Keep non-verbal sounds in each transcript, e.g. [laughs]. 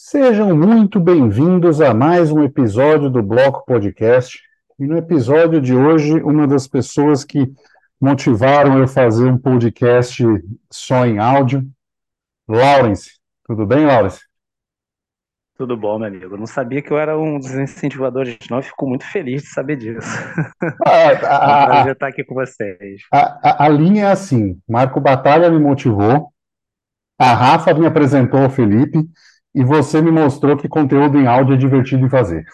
Sejam muito bem-vindos a mais um episódio do Bloco Podcast. E no episódio de hoje, uma das pessoas que motivaram eu a fazer um podcast só em áudio, Lawrence. Tudo bem, Lawrence? Tudo bom, meu amigo. Eu não sabia que eu era um dos incentivadores, não. Eu fico muito feliz de saber disso. Ah, [laughs] É um a, a, prazer estar aqui com vocês. a, a linha é assim: Marco Batalha me motivou, a Rafa me apresentou ao Felipe e você me mostrou que conteúdo em áudio é divertido em fazer.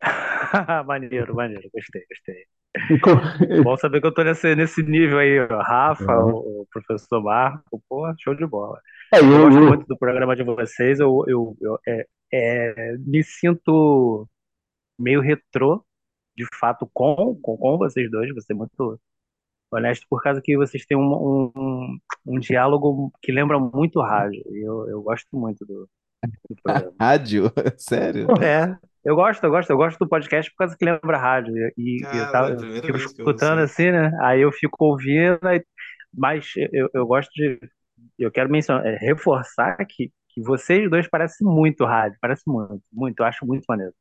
[laughs] Maneiro, maneiro. Gostei, gostei. [laughs] Bom saber que eu tô nesse, nesse nível aí, ó. Rafa, Uhum. o, o professor Marco, pô, show de bola. É, Eu eu, gosto eu- muito do programa de vocês. Eu, eu, eu é, é, me sinto meio retrô, de fato, com, com, com vocês dois. Ser muito honesto, por causa que vocês têm um, um, um, diálogo que lembra muito rádio. E eu, eu gosto muito do. [laughs] Rádio? [laughs] Sério? É, eu gosto, eu gosto, eu gosto do podcast por causa que lembra rádio. E, e eu, Cara, tava, é eu eu escutando isso. assim, né? Aí eu fico ouvindo, mas eu, eu gosto de. Eu quero mencionar, é, reforçar que, que vocês dois parecem muito rádio, parece muito, muito, eu acho muito maneiro.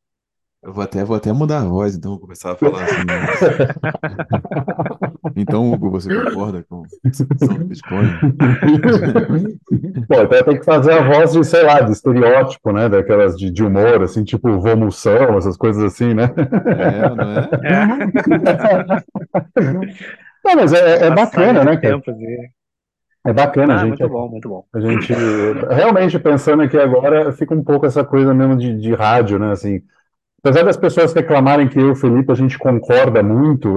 Eu vou até, vou até mudar a voz, então vou começar a falar assim. [laughs] Então, Hugo, você concorda com a discussão do Bitcoin? Pô, até tem que fazer a voz de, sei lá, de estereótipo, né? Daquelas de, de humor, assim, tipo Vomução, essas coisas assim, né? É, não é? [laughs] Não, mas é, é bacana, né, cara? É bacana, a Ah, gente, muito bom, muito bom. a gente realmente pensando aqui agora, fica um pouco essa coisa mesmo de, de rádio, né? Assim, apesar das pessoas reclamarem que eu e o Felipe a gente concorda muito,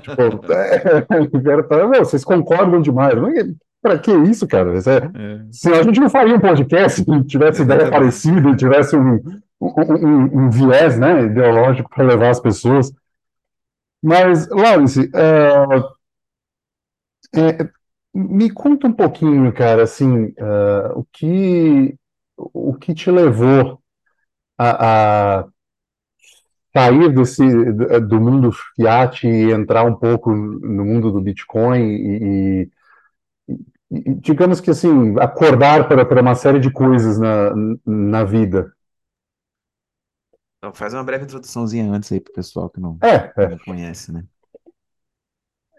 tipo, [laughs] é, eu quero falar, "Meu, vocês concordam demais. Mas Pra que isso, cara? Isso é- É. Senão a gente não faria um podcast se tivesse ideia parecida, tivesse um, um, um- um viés, né, ideológico para levar as pessoas. Mas, Lawrence, é, é, me conta um pouquinho, cara, assim, é, o que, o que te levou a, a sair desse, do do mundo fiat e entrar um pouco no mundo do Bitcoin e, e- e, digamos que assim, acordar para, para uma série de coisas na, na vida. Então, faz uma breve introduçãozinha antes aí pro pessoal que não, É, é. não conhece, né?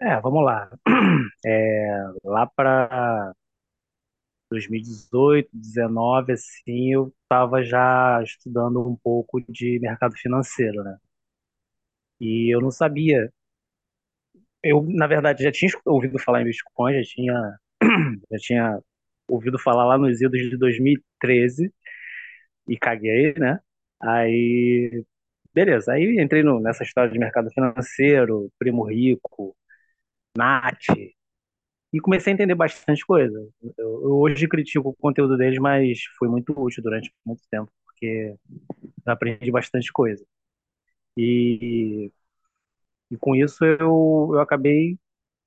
É, vamos lá. [clears throat] É, lá para 2018, 2019, assim, eu estava já estudando um pouco de mercado financeiro, né? E eu não sabia. Eu, na verdade, já tinha ouvido falar em Bitcoin, já tinha, [clears throat] já tinha ouvido falar lá nos idos de 2013 e caguei, né? Aí, beleza. Aí entrei no- nessa história de mercado financeiro, Primo Rico, Nath, e comecei a entender bastante coisa. Eu, eu hoje critico o conteúdo deles, mas foi muito útil durante muito tempo, porque aprendi bastante coisa. E, e com isso eu, eu acabei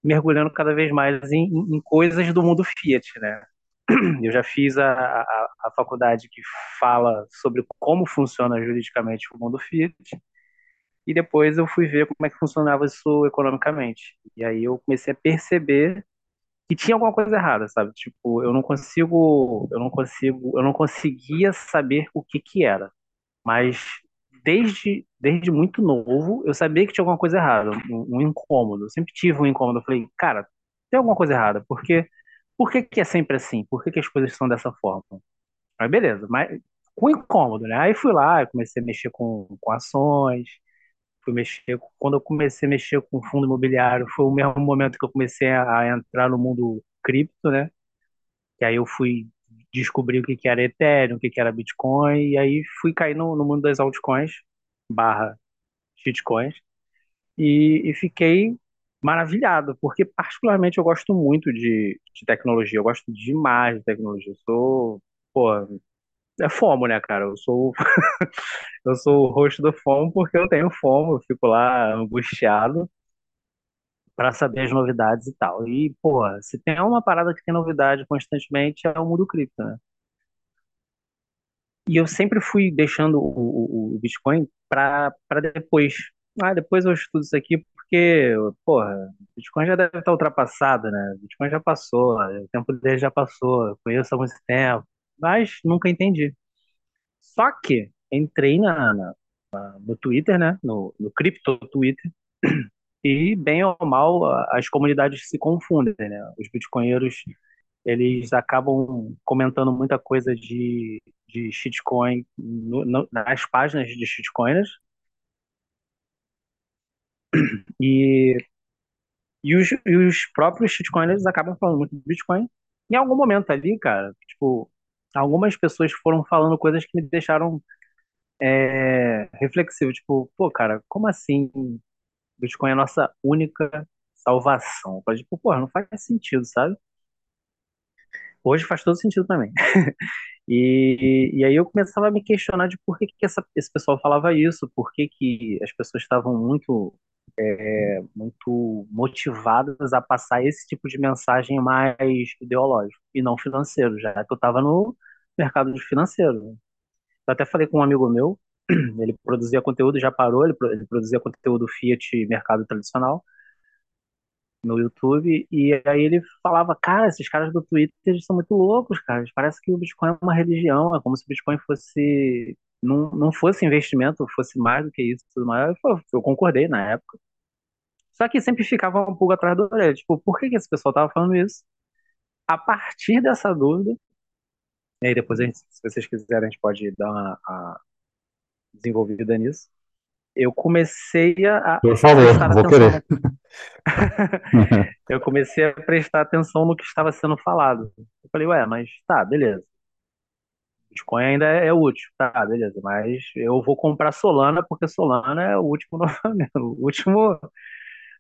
mergulhando cada vez mais em em coisas do mundo Fiat, né? [clears throat] Eu já fiz a, a, a faculdade que fala sobre como funciona juridicamente o mundo Fiat, e depois eu fui ver como é que funcionava isso economicamente. E aí eu comecei a perceber que tinha alguma coisa errada, sabe? Tipo, eu não consigo, eu não consigo, eu não conseguia saber o que que era. Mas desde, desde muito novo, eu sabia que tinha alguma coisa errada, um, um incômodo. Eu sempre tive um incômodo. Eu falei, cara, tem alguma coisa errada. Por quê? Por que que é sempre assim? Por que que as coisas são dessa forma? Mas beleza, mas com incômodo, né? Aí fui lá, comecei a mexer com, com ações, fui mexer, quando eu comecei a mexer com fundo imobiliário, foi o mesmo momento que eu comecei a, entrar no mundo cripto, né? Que aí eu fui descobrir o que que era Ethereum, o que que era Bitcoin, e aí fui cair no, no mundo das altcoins, barra shitcoins, e, e fiquei maravilhado, porque particularmente eu gosto muito de, de tecnologia, eu gosto demais de tecnologia, eu sou, pô, é FOMO, né, cara? Eu sou, [laughs] eu sou o host do FOMO porque eu tenho FOMO, eu fico lá angustiado para saber as novidades e tal. E, pô, se tem uma parada que tem novidade constantemente é o mundo cripto, né? E eu sempre fui deixando o, o, o Bitcoin para para depois. Ah, depois eu estudo isso aqui porque, porra, Bitcoin já deve estar ultrapassado, né? Bitcoin já passou, o tempo dele já passou, eu conheço há muito tempo, mas nunca entendi. Só que entrei na, na- no Twitter, né? No, no cripto Twitter, [clears throat] e bem ou mal as comunidades se confundem, né? Os bitcoinheiros eles acabam comentando muita coisa de, de shitcoin no- no- nas páginas de shitcoiners [clears throat] e, e, os, e os próprios shitcoiners acabam falando muito de Bitcoin. Em algum momento ali, cara, tipo, algumas pessoas foram falando coisas que me deixaram é, reflexivo, tipo, pô, cara, como assim Bitcoin é a nossa única salvação? Eu falei, tipo, pô, não faz sentido, sabe? Hoje faz todo sentido também. [laughs] E, e aí eu começava a me questionar de por que, que essa- esse pessoal falava isso, por que, que as pessoas estavam muito, é, muito motivadas a passar esse tipo de mensagem mais ideológico e não financeiro, já que eu estava no mercado financeiro. né? Eu até falei com um amigo meu, [clears throat] ele produzia conteúdo, já parou, ele, ele produzia conteúdo Fiat mercado tradicional no YouTube, e aí ele falava, cara, esses caras do Twitter são muito loucos, cara, parece que o Bitcoin é uma religião, é como se o Bitcoin fosse, não, não fosse investimento, fosse mais do que isso, tudo mais. Eu, eu concordei na época. Só que sempre ficava um pouco atrás da orelha, tipo, por que que esse pessoal tava falando isso? A partir dessa dúvida, e aí depois gente, se vocês quiserem, a gente pode dar uma, a desenvolvida nisso, eu comecei a, Por favor, prestar vou atenção querer. [laughs] eu comecei a prestar atenção no que estava sendo falado. Eu falei, ué, mas tá, beleza. Bitcoin ainda é, é útil, tá, beleza. Mas eu vou comprar Solana porque Solana é o último, [laughs] o último,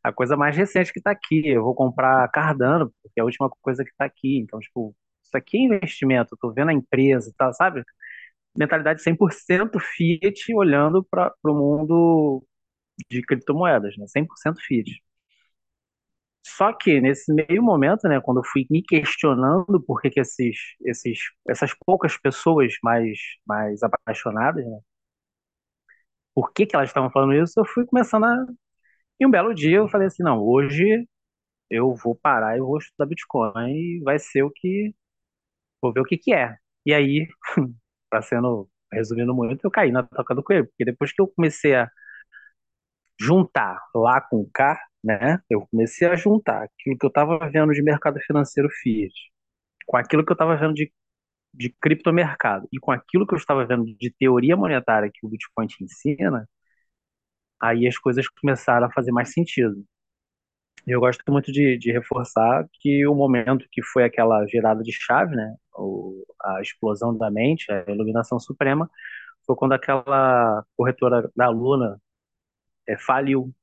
a coisa mais recente que está aqui. Eu vou comprar Cardano porque é a última coisa que está aqui. Então, tipo, isso aqui é investimento. Tô vendo a empresa, tá, sabe? Mentalidade 100% Fiat olhando para o mundo de criptomoedas, né? 100% Fiat. Só que nesse meio momento, né, quando eu fui me questionando por que, que esses, esses, essas poucas pessoas mais, mais apaixonadas, né, por que, que elas estavam falando isso, eu fui começando a. E um belo dia eu falei assim: não, hoje eu vou parar e vou estudar Bitcoin e vai ser o que. Vou ver o que, que é. E aí, para [laughs] sendo. Resumindo muito, eu caí na toca do coelho, porque depois que eu comecei a juntar lá com cá, né, eu comecei a juntar aquilo que eu estava vendo de mercado financeiro Fiat com aquilo que eu estava vendo de, de criptomercado e com aquilo que eu estava vendo de teoria monetária que o Bitcoin te ensina, aí as coisas começaram a fazer mais sentido. Eu gosto muito de, de reforçar que o momento que foi aquela virada de chave, né, o, a explosão da mente, a iluminação suprema, foi quando aquela corretora da Luna é, faliu,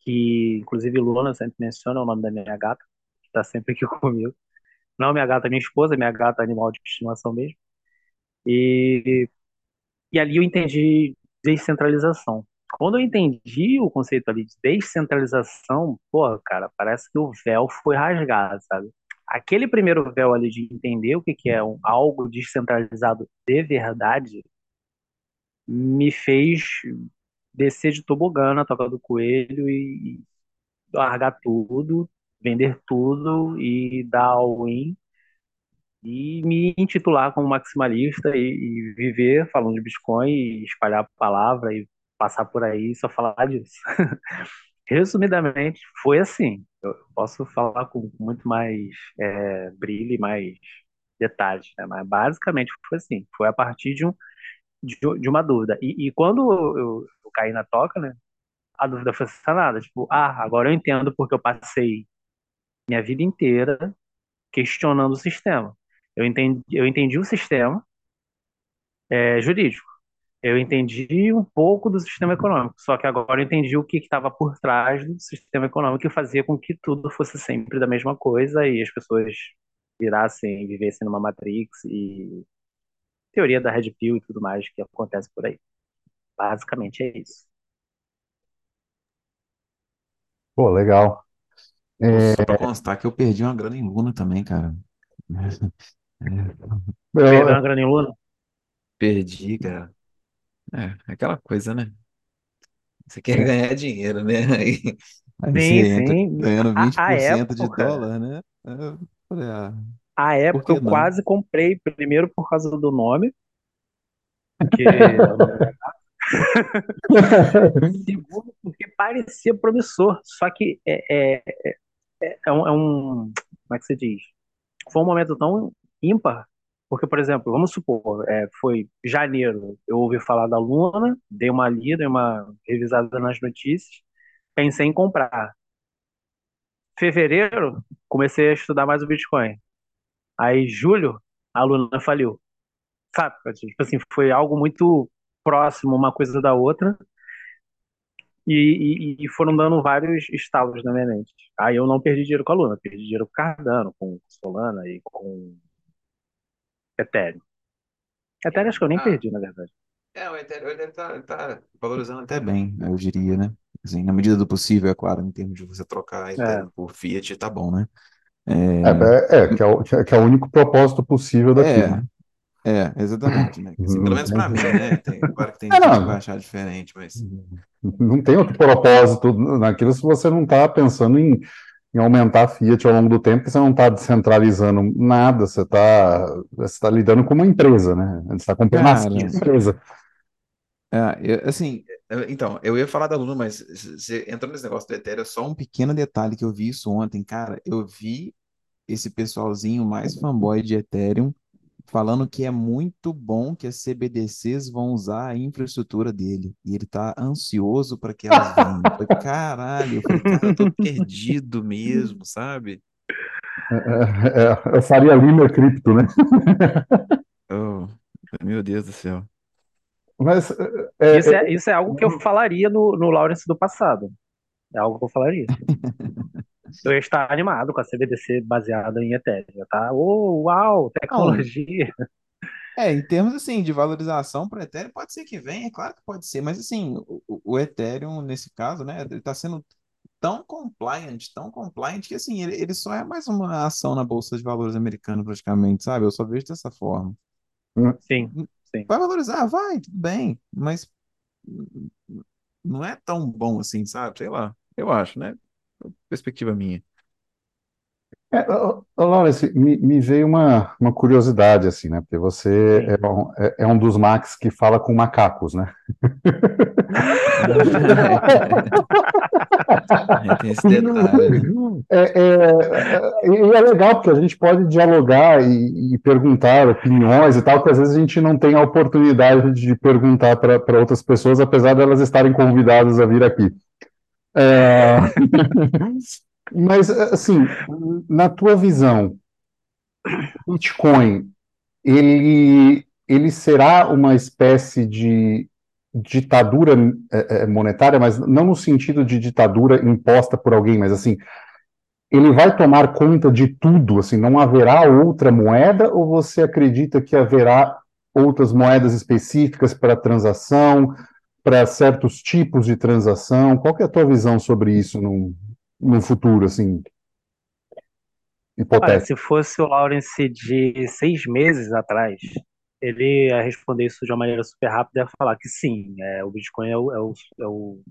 que inclusive Luna sempre menciona o nome da minha gata, que está sempre aqui [laughs] comigo. Não minha gata, minha esposa, minha gata animal de estimação mesmo. E, e ali eu entendi descentralização. Quando eu entendi o conceito ali de descentralização, pô, cara, parece que o véu foi rasgado, sabe? Aquele primeiro véu ali de entender o que que é um, algo descentralizado de verdade me fez descer de tobogã na toca do coelho e largar tudo, vender tudo e dar all-in e me intitular como maximalista e, e viver falando de Bitcoin e espalhar a palavra e passar por aí e só falar disso. [laughs] Resumidamente, foi assim. Eu posso falar com muito mais é, brilho e mais detalhes, né? Mas basicamente foi assim. Foi a partir de, um, de, de uma dúvida. E, e quando eu, eu, caí na toca, né? A dúvida foi sanada. Tipo, ah, agora eu entendo porque eu passei minha vida inteira questionando o sistema. Eu entendi, eu entendi o sistema é, jurídico. Eu entendi um pouco do sistema econômico, só que agora eu entendi o que estava por trás do sistema econômico que fazia com que tudo fosse sempre da mesma coisa e as pessoas virassem, vivessem numa Matrix e teoria da Red Pill e tudo mais que acontece por aí. Basicamente é isso. Pô, legal. É, Só pra constar que eu perdi uma grana em Luna também, cara. Perdeu eu, uma grana em Luna? Perdi, cara. É, aquela coisa, né? Você quer ganhar dinheiro, né? [laughs] Aí, aí você Sim, entra sim. ganhando A, a por cento de época, dólar, né? Aí Eu, falei, ah, a por época que eu não? quase comprei primeiro por causa do nome, porque eu [laughs] não Segundo, porque parecia promissor, só que é, é, é, é um, é um- Como é que se diz? Foi um momento tão ímpar, porque, por exemplo, vamos supor, é, foi janeiro, eu ouvi falar da Luna, dei uma lida, dei uma revisada nas notícias, pensei em comprar. Fevereiro, comecei a estudar mais o Bitcoin. Aí, julho, a Luna faliu. Sabe? Tipo assim, foi algo muito próximo uma coisa da outra. E, e, e foram dando vários estalos na minha mente. Aí eu não perdi dinheiro com a Luna, perdi dinheiro com Cardano, com Solana e com Ethereum. Ethereum acho que eu nem Ah, perdi, na verdade. é, o Ethereum, o Ethereum tá, tá valorizando até bem, eu diria, né? Assim, na medida do possível, é claro, em termos de você trocar É, Ethereum por Fiat, tá bom, né? É, É, é, é, que é o, que é que é o único propósito possível daquilo, é, né? é, exatamente, né? Assim, pelo Não menos tem, pra mim, né? Tem, claro que tem [laughs] é, gente que vai não, achar diferente, mas... não tem outro propósito naquilo se você não está pensando em, em aumentar a Fiat ao longo do tempo, porque você não está descentralizando nada, você está você tá lidando com uma empresa, né? Você está comprando Cara, uma empresa. é, eu- assim, eu- então, eu ia falar da Luna, mas você entrou nesse negócio do Ethereum, só um pequeno detalhe que eu vi isso ontem, cara, eu vi esse pessoalzinho mais fanboy de Ethereum falando que é muito bom que as CBDCs vão usar a infraestrutura dele. E ele tá ansioso para que elas venham. Eu falei, caralho, eu falei, cara, eu tô perdido mesmo, sabe? É, é, é, eu faria Lima cripto, né? Oh, meu Deus do céu. Mas Isso é, é, é, isso é algo que eu falaria no, no Lawrence do passado. É algo que eu falaria. [laughs] Eu ia estar animado com a CBDC baseada em Ethereum, tá? Oh, uau, tecnologia. é, em termos assim de valorização para Ethereum, pode ser que venha, é claro que pode ser, mas assim, o, o o Ethereum, nesse caso, né, ele está sendo tão compliant, tão compliant, que assim, ele, ele só é mais uma ação na Bolsa de Valores americana, praticamente, sabe? Eu só vejo dessa forma. Sim, sim. Vai valorizar? Vai, tudo bem, mas não é tão bom assim, sabe? Sei lá, eu acho, né? Perspectiva minha. É, Lawrence, me, me veio uma, uma curiosidade, assim, né? Porque você é um, é, é um dos Max que fala com macacos, né? Né? É, é, é, e é legal, porque a gente pode dialogar e, e perguntar opiniões e tal, que às vezes a gente não tem a oportunidade de perguntar para outras pessoas, apesar de elas estarem convidadas a vir aqui. É, [laughs] mas, assim, na tua visão, Bitcoin ele, ele será uma espécie de ditadura é, é, monetária, mas não no sentido de ditadura imposta por alguém, mas assim, ele vai tomar conta de tudo, assim, não haverá outra moeda, ou você acredita que haverá outras moedas específicas para transação, para certos tipos de transação? Qual é a tua visão sobre isso no, no futuro, assim, Olha, se fosse o Lawrence de seis meses atrás, ele ia responder isso de uma maneira super rápida e ia falar que sim, é, o Bitcoin é o, é o, é o-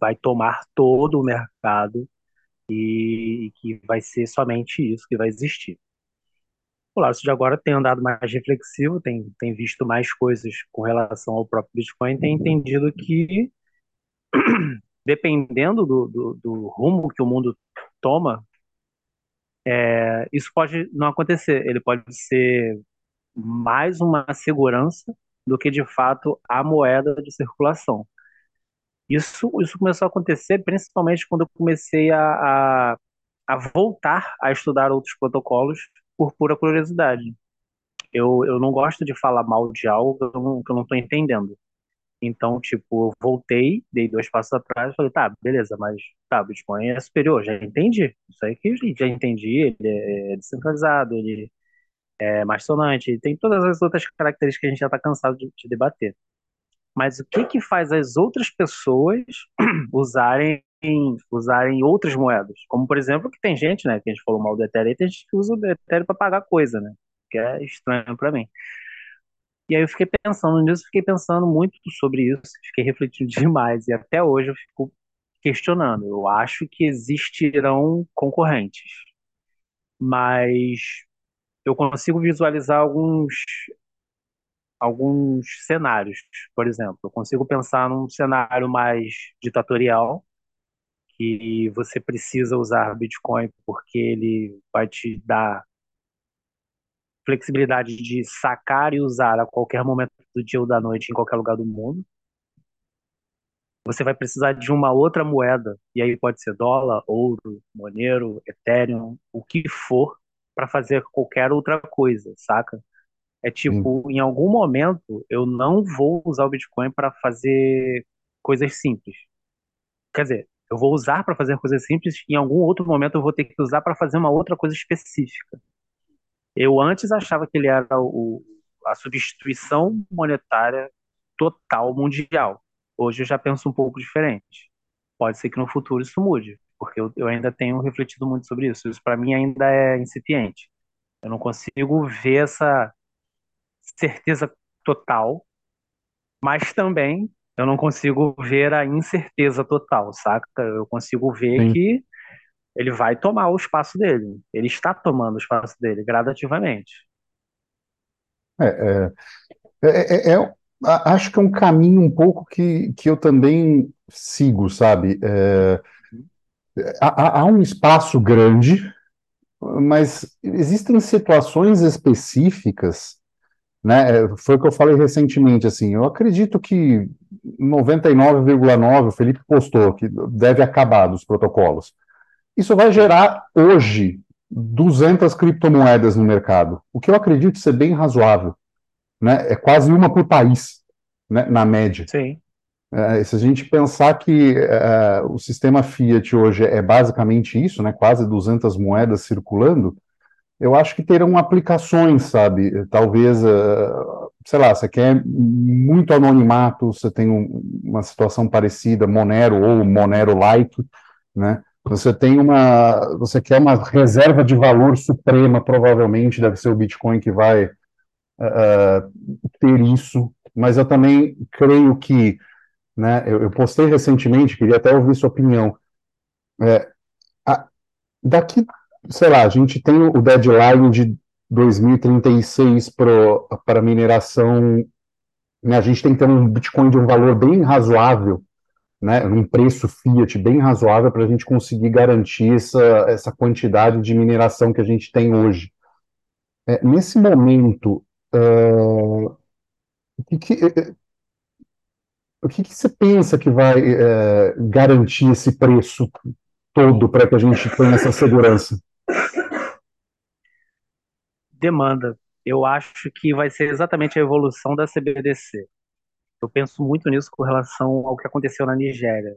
vai tomar todo o mercado e, e que vai ser somente isso que vai existir. O Lawrence de agora tem andado mais reflexivo, tem, tem visto mais coisas com relação ao próprio Bitcoin, tem entendido que, [clears throat] dependendo do, do, do rumo que o mundo toma, é, isso pode não acontecer. Ele pode ser mais uma segurança do que de fato a moeda de circulação. Isso, isso começou a acontecer principalmente quando eu comecei a, a, a voltar a estudar outros protocolos por pura curiosidade. Eu, eu não gosto de falar mal de algo que eu não, que eu não estou entendendo. Então, tipo, eu voltei, dei dois passos atrás, falei, tá, beleza, mas tá, o Bitcoin é superior, já entendi. Isso aí que já entendi, ele é descentralizado, ele é mais sonante, tem todas as outras características que a gente já está cansado de, de debater. Mas o que que faz as outras pessoas [clears throat] usarem usarem outras moedas? Como, por exemplo, que tem gente, né, que a gente falou mal do Ethereum, tem gente que usa o Ethereum para pagar coisa, né? Que é estranho para mim. E aí eu fiquei pensando nisso, fiquei pensando muito sobre isso, fiquei refletindo [laughs] demais e até hoje eu fico questionando. Eu acho que existirão concorrentes, mas eu consigo visualizar alguns alguns cenários. Por exemplo, eu consigo pensar num cenário mais ditatorial, que você precisa usar Bitcoin porque ele vai te dar flexibilidade de sacar e usar a qualquer momento do dia ou da noite em qualquer lugar do mundo. Você vai precisar de uma outra moeda, e aí pode ser dólar, ouro, Monero, Ethereum, o que for, para fazer qualquer outra coisa, saca? É Sim, tipo, em algum momento eu não vou usar o Bitcoin para fazer coisas simples. Quer dizer, eu vou usar para fazer coisas simples, em algum outro momento eu vou ter que usar para fazer uma outra coisa específica. Eu antes achava que ele era o, a substituição monetária total mundial. Hoje eu já penso um pouco diferente. Pode ser que no futuro isso mude, porque eu, eu ainda tenho refletido muito sobre isso. Isso para mim ainda é incipiente. Eu não consigo ver essa certeza total, mas também eu não consigo ver a incerteza total, saca? Eu consigo ver sim. que ele vai tomar o espaço dele. Ele está tomando o espaço dele gradativamente. É, é, é, é- é- acho que é um caminho um pouco que, que eu também sigo, sabe? É, há, há há um espaço grande, mas existem situações específicas, né? é, Foi o que eu falei recentemente, assim, eu acredito que 99,9, o Felipe postou que deve acabar dos protocolos. Isso vai gerar hoje 200 criptomoedas no mercado, o que eu acredito ser bem razoável, né? É quase uma por país, né? Na média. sim, É, se a gente pensar que é, o sistema Fiat hoje é basicamente isso, né? Quase 200 moedas circulando, eu acho que terão aplicações, sabe? Talvez, é, sei lá, você quer muito anonimato, você tem um- uma situação parecida, Monero ou Monero-like, né? Você tem uma, você quer uma reserva de valor suprema, provavelmente deve ser o Bitcoin que vai eh, ter isso, mas eu também creio que, né? Eu, eu postei recentemente, queria até ouvir sua opinião. A- daqui, sei lá, a gente tem o deadline de 2036 para mineração, né? A gente tem que ter um Bitcoin de um valor bem razoável né, num preço Fiat bem razoável para a gente conseguir garantir essa, essa quantidade de mineração que a gente tem hoje. É, nesse momento, uh, o que, que, eh, o que, que você pensa que vai eh, garantir esse preço todo para que a gente tenha essa segurança? Demanda. Eu acho que vai ser exatamente a evolução da CBDC. Eu penso muito nisso com relação ao que aconteceu na Nigéria.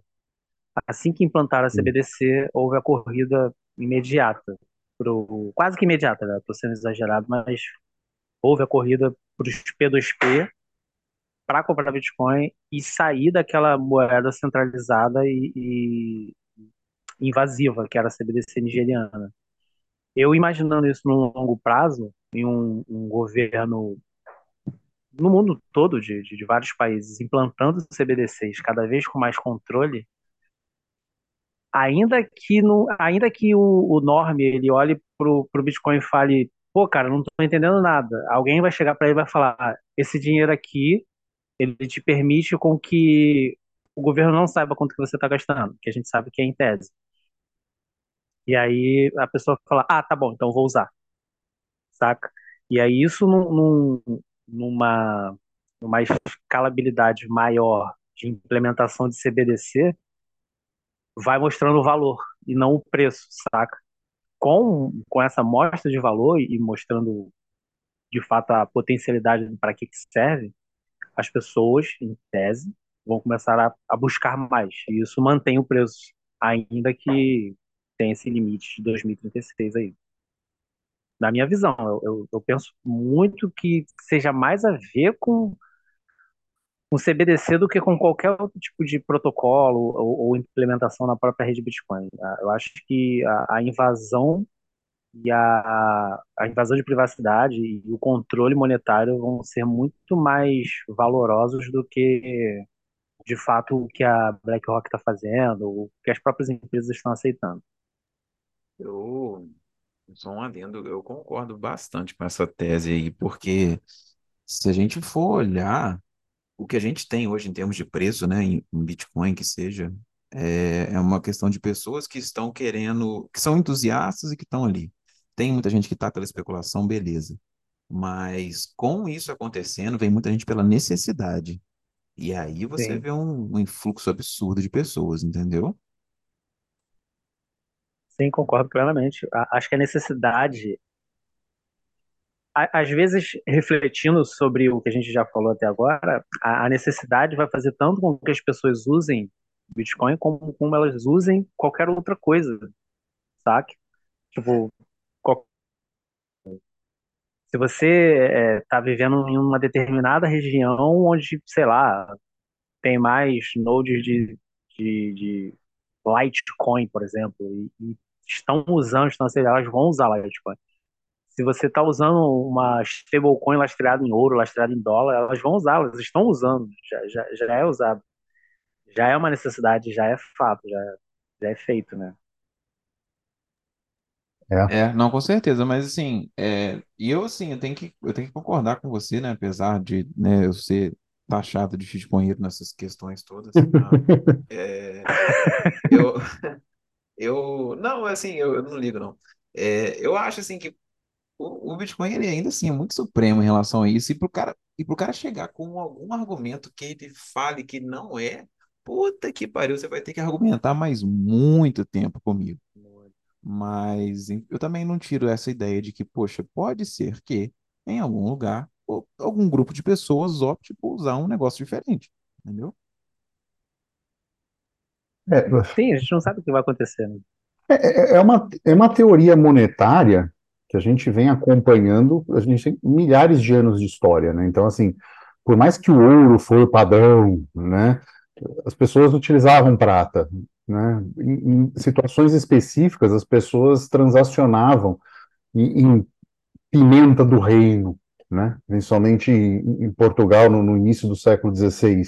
Assim que implantaram a CBDC, houve a corrida imediata, pro, quase que imediata, né? Estou sendo exagerado, mas houve a corrida para os P2P para comprar Bitcoin e sair daquela moeda centralizada e, e invasiva, que era a CBDC nigeriana. Eu imaginando isso no longo prazo, em um, um governo no mundo todo, de, de, de vários países, implantando CBDCs cada vez com mais controle, ainda que, no, ainda que o, o norme ele olhe pro, pro Bitcoin e fale, pô, cara, não tô entendendo nada. Alguém vai chegar para ele e vai falar, ah, esse dinheiro aqui, ele te permite com que o governo não saiba quanto que você está gastando, que a gente sabe que é em tese. E aí a pessoa fala, ah, tá bom, então vou usar, saca? E aí isso num, num- numa, numa escalabilidade maior de implementação de CBDC vai mostrando o valor e não o preço, saca? Com, com essa mostra de valor e mostrando de fato a potencialidade para que, que serve, as pessoas, em tese, vão começar a, a buscar mais. E isso mantém o preço, ainda que tem esse limite de 2036 aí. Na minha visão, eu, eu, eu penso muito que seja mais a ver com com CBDC do que com qualquer outro tipo de protocolo ou, ou implementação na própria rede Bitcoin. Ah, Eu acho que a, a invasão e a, a invasão de privacidade e o controle monetário vão ser muito mais valorosos do que, de fato, o que a BlackRock está fazendo, o que as próprias empresas estão aceitando. Eu, só um adendo, eu concordo bastante com essa tese aí, porque se a gente for olhar o que a gente tem hoje em termos de preço, né, em, Bitcoin que seja, é, é uma questão de pessoas que estão querendo, que são entusiastas e que estão ali. Tem muita gente que está pela especulação, beleza. Mas com isso acontecendo, vem muita gente pela necessidade. E aí você Sim, vê um, um influxo absurdo de pessoas, entendeu? Sim, concordo plenamente. Acho que a necessidade, às vezes, refletindo sobre o que a gente já falou até agora, a, necessidade vai fazer tanto com que as pessoas usem Bitcoin como como elas usem qualquer outra coisa, sabe? Tipo, qual- se você está vivendo em uma determinada região onde, sei lá, tem mais nodes de, de, de Litecoin, por exemplo, e, e estão usando, estão, seja, elas vão usar Litecoin. Se você está usando uma stablecoin lastreada em ouro, lastreada em dólar, elas vão usar, elas estão usando, já, já, já é usado. Já é uma necessidade, já é fato, já, já é feito, né? É. É, não, com certeza, mas assim, é, e eu assim, eu tenho que, eu tenho que concordar com você, né, apesar de, né, eu ser taxado de shitcoinheiro nessas questões todas, ah, [laughs] é, eu, eu, não, assim, eu, eu não ligo, não. É, eu acho, assim, que o, o Bitcoin, ele ainda assim é muito supremo em relação a isso, e pro cara, e pro cara chegar com algum argumento que ele fale que não é, puta que pariu, você vai ter que argumentar mais muito tempo comigo. Mas eu também não tiro essa ideia de que, poxa, pode ser que em algum lugar ou algum grupo de pessoas opte por usar um negócio diferente, entendeu? É, Sim, a gente não sabe o que vai acontecer, né? é, é uma, é uma teoria monetária que a gente vem acompanhando, a gente tem milhares de anos de história, né? Então, assim, por mais que o ouro foi o padrão, né? As pessoas utilizavam prata, né? Em, em situações específicas, as pessoas transacionavam em, em pimenta do reino, né? Principalmente em, em Portugal no, no início do século XVI.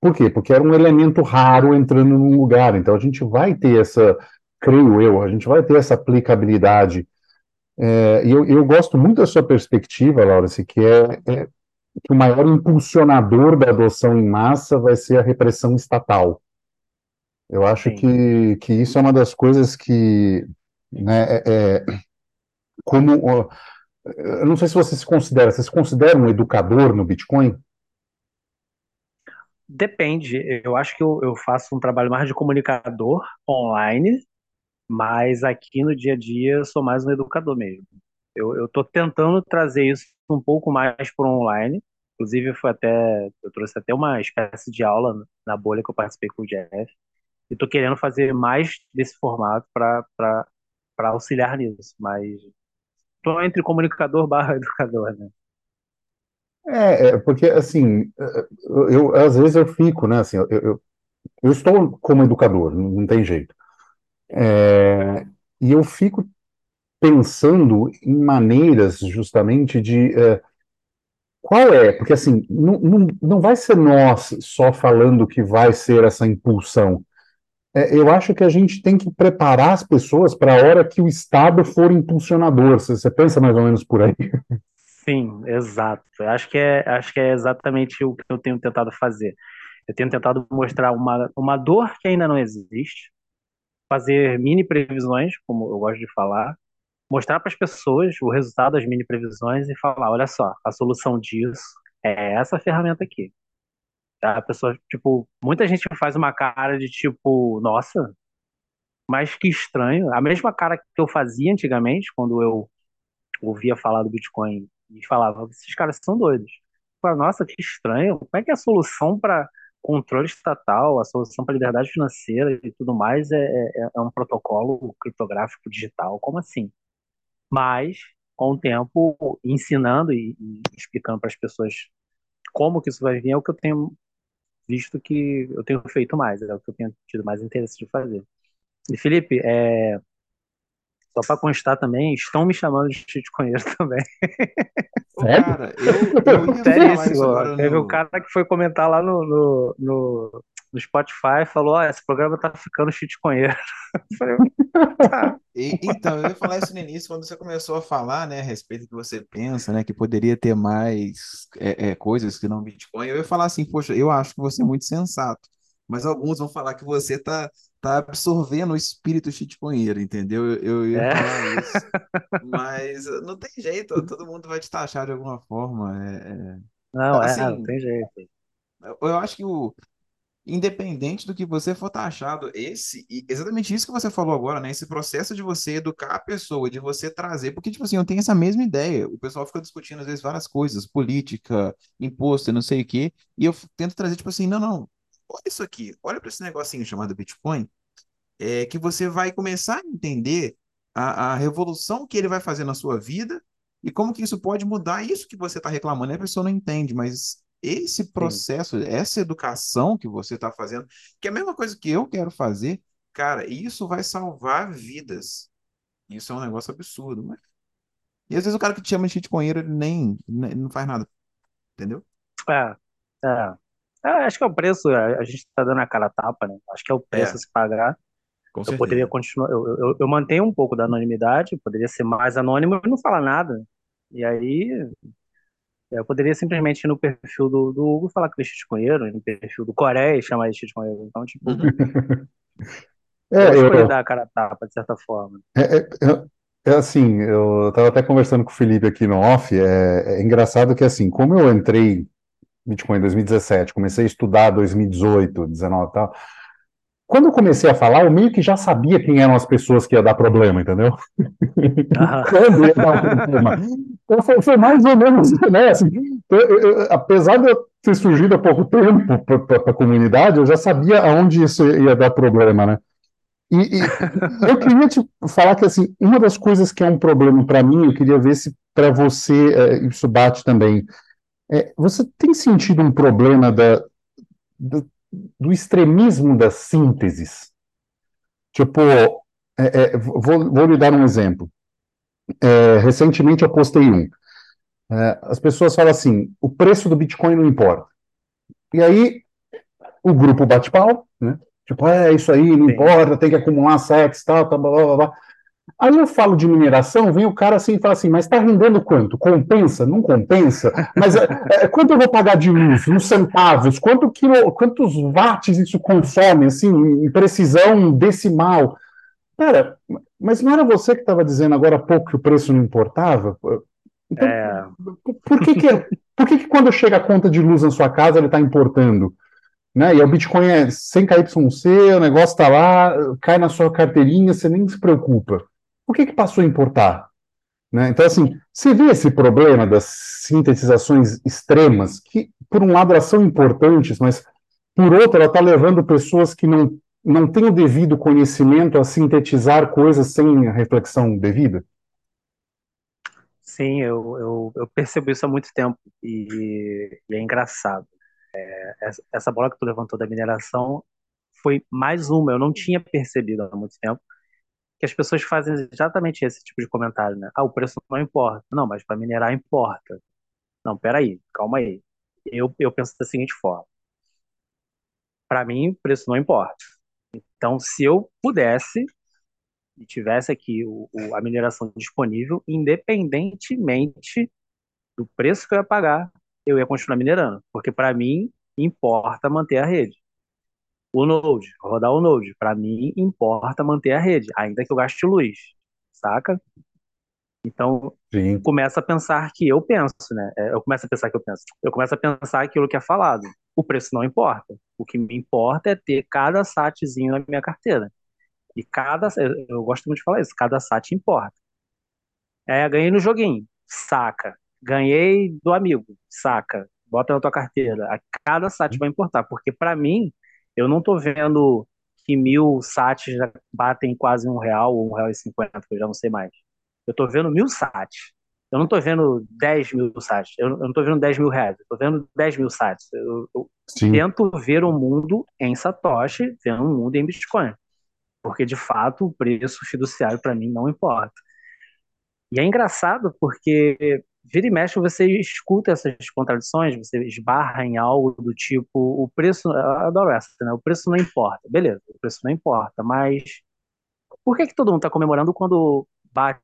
Por quê? Porque era um elemento raro entrando num lugar. Então a gente vai ter essa, creio eu, a gente vai ter essa aplicabilidade. É, e eu, eu gosto muito da sua perspectiva, Laurence, que é, é que o maior impulsionador da adoção em massa vai ser a repressão estatal. Eu acho Sim. que, que isso é uma das coisas que, né, é, é, como, eu não sei se você se considera, você se considera um educador no Bitcoin? Depende, eu acho que eu, eu faço um trabalho mais de comunicador online, mas aqui no dia a dia eu sou mais um educador mesmo. Eu estou tentando trazer isso um pouco mais para online. Inclusive, foi até, eu trouxe até uma espécie de aula na bolha que eu participei com o Jeff. E estou querendo fazer mais desse formato para para auxiliar nisso. Mas estou entre comunicador barra [laughs] educador, né? É, é, porque assim, eu, eu- às vezes eu fico, né, assim, eu, eu, eu estou como educador, não tem jeito. É, e eu fico pensando em maneiras justamente de é, qual é, porque assim, não, não, não vai ser nós só falando que vai ser essa impulsão. É, eu acho que a gente tem que preparar as pessoas para a hora que o Estado for impulsionador. Você, você pensa mais ou menos por aí? [laughs] Sim, exato. Acho que é, acho que é exatamente o que eu tenho tentado fazer. Eu tenho tentado mostrar uma, uma dor que ainda não existe, fazer mini previsões, como eu gosto de falar, mostrar para as pessoas o resultado das mini previsões e falar, olha só, a solução disso é essa ferramenta aqui. Tá? A pessoa, tipo, muita gente faz uma cara de tipo, nossa, mas que estranho. A mesma cara que eu fazia antigamente, quando eu ouvia falar do Bitcoin e falava, esses caras são doidos. Falava, nossa, que estranho. Como é que a solução para controle estatal, a solução para liberdade financeira e tudo mais é, é, é um protocolo criptográfico digital? Como assim? Mas, com o tempo, ensinando e, e explicando para as pessoas como que isso vai vir, é o que eu tenho visto que eu tenho feito mais, é o que eu tenho tido mais interesse de fazer. E Felipe, é, só para constar também, estão me chamando de shitcoinheiro [laughs] também. Ô, Sério? cara, eu, eu ia falar isso agora Teve um no. cara que foi comentar lá no, no, no, no Spotify, falou: Ó, esse programa tá ficando chitconheiro. [laughs] Tá. E- então, eu ia falar isso no início, quando você começou a falar, né, a respeito do que você pensa, né, que poderia ter mais é, é, coisas que não Bitcoin. Eu ia falar assim, poxa, eu acho que você é muito sensato, mas alguns vão falar que você tá, tá absorvendo o espírito shitcoinheiro, entendeu? Eu, eu ia É, falar isso, [laughs] mas não tem jeito, todo mundo vai te taxar de alguma forma. é, é. não, é, não Assim, tem jeito. eu acho que o, Independente do que você for taxado, esse, e exatamente isso que você falou agora, né? Esse processo de você educar a pessoa, de você trazer, porque, tipo assim, eu tenho essa mesma ideia. O pessoal fica discutindo, às vezes, várias coisas, política, imposto, não sei o quê, e eu tento trazer, tipo assim, não, não, olha isso aqui, olha para esse negocinho chamado Bitcoin, é que você vai começar a entender a, a revolução que ele vai fazer na sua vida e como que isso pode mudar isso que você está reclamando. A pessoa não entende, mas esse Sim, processo, essa educação que você está fazendo, que é a mesma coisa que eu quero fazer, cara, isso vai salvar vidas. Isso é um negócio absurdo. Mas... E às vezes o cara que te chama de shitcoinheiro, ele nem, nem não faz nada, entendeu? é, é. É, acho que é o preço, a, a gente tá dando a cara a tapa, né? Acho que é o preço a É, se pagar. com Eu poderia certeza. continuar, eu, eu, eu mantenho um pouco da anonimidade, poderia ser mais anônimo e não falar nada. E aí, eu poderia simplesmente ir no perfil do, do Hugo e falar que ele é chitconheiro, no perfil do Coreia e chamar ele de chitconheiro. Então, tipo, Uhum. [laughs] eu É, escolhi eu, dar a cara a tapa, de certa forma. é, é, é- é assim, eu estava até conversando com o Felipe aqui no off, é, é engraçado que assim, como eu entrei Bitcoin em 2017, comecei a estudar 2018, 19 e tal, quando eu comecei a falar, eu meio que já sabia quem eram as pessoas que ia dar problema, entendeu? [laughs] Quando ia dar problema. Então foi, foi mais ou menos, né, assim, eu- eu- apesar de eu ter surgido há pouco tempo para a comunidade, eu já sabia aonde isso ia dar problema, né? E, e- eu queria te falar que, assim, uma das coisas que é um problema para mim, eu queria ver se para você eh, isso bate também. É, você tem sentido um problema da, do, do extremismo das sínteses? Tipo, é, é, vou, vou lhe dar um exemplo. É, recentemente eu postei um. É, as pessoas falam assim: o preço do Bitcoin não importa. E aí o grupo bate pau, né? Tipo, é isso aí, não Sim. importa, tem que acumular sets, tal, tal, blá, blá, blá. Aí eu falo de mineração, vem o cara assim e fala assim, mas está rendendo quanto? Compensa? Não compensa? Mas é, é, quanto eu vou pagar de luz? Nos centavos? Quanto quilo, quantos watts isso consome, assim, em precisão decimal? Cara, mas não era você que estava dizendo agora há pouco que o preço não importava? Então, É, por que que, por que que quando chega a conta de luz na sua casa ele está importando? Né? E o Bitcoin é 100 KYC, o negócio está lá, cai na sua carteirinha, você nem se preocupa. Por que que passou a importar? Né? Então, assim, você vê esse problema das sintetizações extremas, que, por um lado, elas são importantes, mas, por outro, ela está levando pessoas que não, não têm o devido conhecimento a sintetizar coisas sem a reflexão devida? sim, eu, eu, eu percebo isso há muito tempo e, e é engraçado. Essa, essa bola que tu levantou da mineração foi mais uma, eu não tinha percebido há muito tempo, que as pessoas fazem exatamente esse tipo de comentário, né? Ah, o preço não importa. Não, mas para minerar importa. Não, peraí, calma aí. Eu, eu penso da seguinte forma: para mim, o preço não importa. Então, se eu pudesse e tivesse aqui o, o- a mineração disponível, independentemente do preço que eu ia pagar, eu ia continuar minerando, porque para mim importa manter a rede. O Node, rodar o Node, para mim importa manter a rede, ainda que eu gaste luz, saca? Então, Sim. começa a pensar que eu penso, né? É, Eu começo a pensar que eu penso. Eu começo a pensar aquilo que é falado. O preço não importa. O que me importa é ter cada satzinho na minha carteira. E cada, eu eu gosto muito de falar isso, cada sat importa. É, ganhei no joguinho, saca. Ganhei do amigo, saca. Bota na tua carteira. A cada sat vai importar, porque para mim, eu não tô vendo que mil sats já batem quase um real ou um real e cinquenta, que eu já não sei mais. Eu tô vendo mil sats. Eu não tô vendo 10 mil sats. Eu eu não tô vendo 10 mil reais. Eu tô vendo 10 mil sats. Eu, eu tento ver o mundo em Satoshi, vendo o mundo em Bitcoin. Porque, de fato, o preço fiduciário para mim não importa. E é engraçado porque vira e mexe você escuta essas contradições, você esbarra em algo do tipo, o preço, eu adoro essa, né? O preço não importa. Beleza, o preço não importa, mas por que que todo mundo está comemorando quando bate,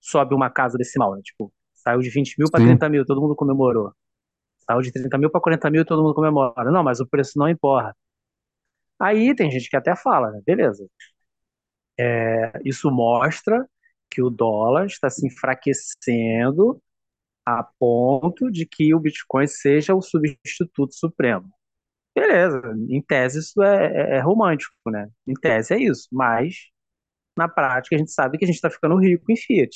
sobe uma casa decimal, né? Tipo, saiu de 20 mil para Sim. 30 mil, todo mundo comemorou. Saiu de 30 mil para 40 mil, todo mundo comemora. Não, mas o preço não importa. Aí tem gente que até fala, né? Beleza. É, isso mostra que o dólar está se enfraquecendo a ponto de que o Bitcoin seja o substituto supremo. Beleza, em tese isso é, é- é romântico, né? Em tese é isso, mas na prática a gente sabe que a gente está ficando rico em fiat.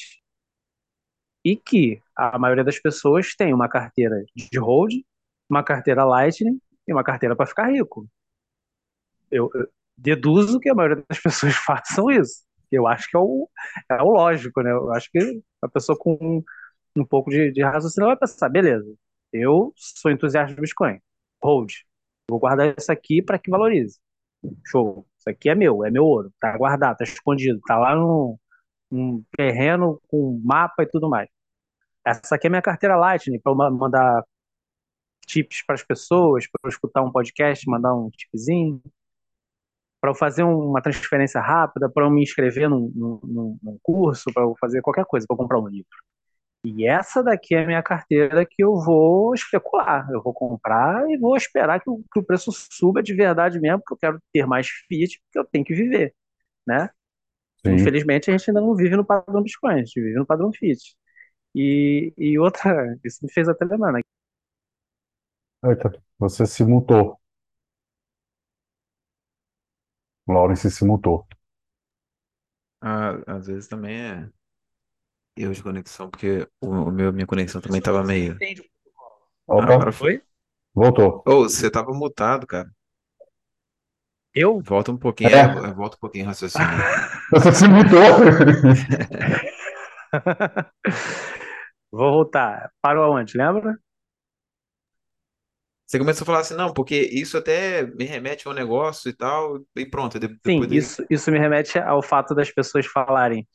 E que a maioria das pessoas tem uma carteira de hold, uma carteira Lightning e uma carteira para ficar rico. Eu, eu deduzo que a maioria das pessoas [laughs] façam isso. Eu acho que é o, é o lógico, né? Eu acho que a pessoa com um, um pouco de, de raciocínio vai pensar, beleza, eu sou entusiasta do Bitcoin, hold, vou guardar isso aqui para que valorize. Show, isso aqui é meu, é meu ouro, tá guardado, tá escondido, tá lá num, num terreno com mapa e tudo mais. Essa aqui é minha carteira Lightning para mandar tips para as pessoas, para escutar um podcast, mandar um tipzinho, para eu fazer uma transferência rápida, para eu me inscrever num, num, num curso, para eu fazer qualquer coisa, para comprar um livro. E essa daqui é a minha carteira que eu vou especular. Eu vou comprar e vou esperar que o, que o preço suba de verdade mesmo, porque eu quero ter mais Fiat, porque eu tenho que viver, né? Sim. Infelizmente, a gente ainda não vive no padrão Bitcoin, a gente vive no padrão Fiat. E, e outra, isso me fez até lembrar, né? Eita, você se mutou. Lawrence se mutou. Ah, às vezes também é erro de conexão, porque o, o meu, minha conexão também tava meio. Entende o protocolo. Ah, Opa, agora foi. Oi? voltou. Ô, você tava mutado, cara. Eu? Volta um pouquinho, É. é, volta um pouquinho o raciocínio. [laughs] Você se mutou. [laughs] Vou voltar. Parou aonde, lembra? Você começou a falar assim, não, porque isso até me remete a um negócio e tal, e pronto. de- Sim, Depois daí- isso, isso me remete ao fato das pessoas falarem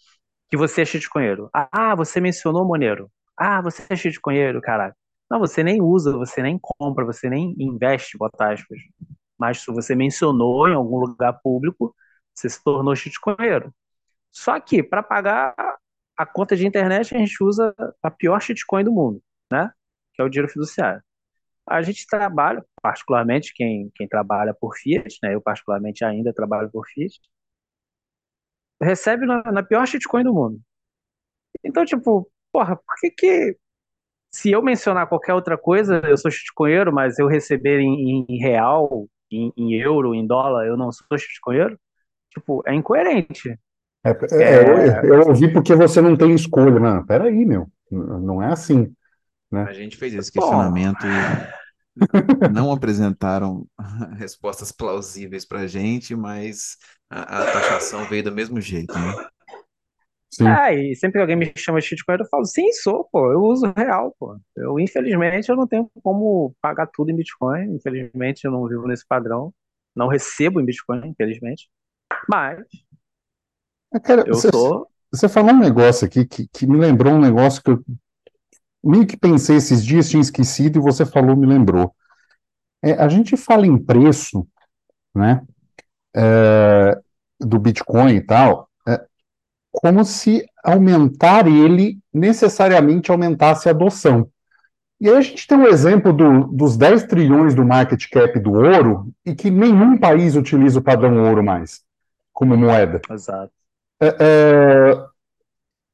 que você é shitcoinheiro. Ah, você mencionou Monero. Ah, você é shitcoinheiro, caralho. Não, você nem usa, você nem compra, você nem investe, bota aspas. Mas se você mencionou em algum lugar público, você se tornou shitcoinheiro. Só que para pagar a conta de internet, a gente usa a pior shitcoin do mundo, né? Que é o dinheiro fiduciário. A gente trabalha, particularmente quem, quem trabalha por Fiat, né? Eu particularmente ainda trabalho por Fiat, recebe na, na pior shitcoin do mundo. Então, tipo, porra, por que que se eu mencionar qualquer outra coisa, eu sou shitcoinheiro, mas eu receber em, em real, em, em euro, em dólar, eu não sou shitcoinheiro? Tipo, é incoerente. É, é, eu, eu ouvi porque você não tem escolha. Não, peraí, meu. Não é assim. A gente fez esse Bom. questionamento e não apresentaram [laughs] respostas plausíveis pra gente, mas a, a taxação veio do mesmo jeito, né? Sim. É, e sempre que alguém me chama de shitcoin, eu falo, sim, sou, pô, eu uso real, pô. Eu, infelizmente, eu não tenho como pagar tudo em Bitcoin, infelizmente eu não vivo nesse padrão, não recebo em Bitcoin, infelizmente, mas É, Cara, eu você, sou, você falou um negócio aqui que, que me lembrou um negócio que eu meio que pensei esses dias, tinha esquecido, e você falou, me lembrou. É, a gente fala em preço, né, é, do Bitcoin e tal, é, como se aumentar ele necessariamente aumentasse a adoção. E aí a gente tem um exemplo do- dos 10 trilhões do market cap do ouro e que nenhum país utiliza o padrão ouro mais como moeda. exato. É, é,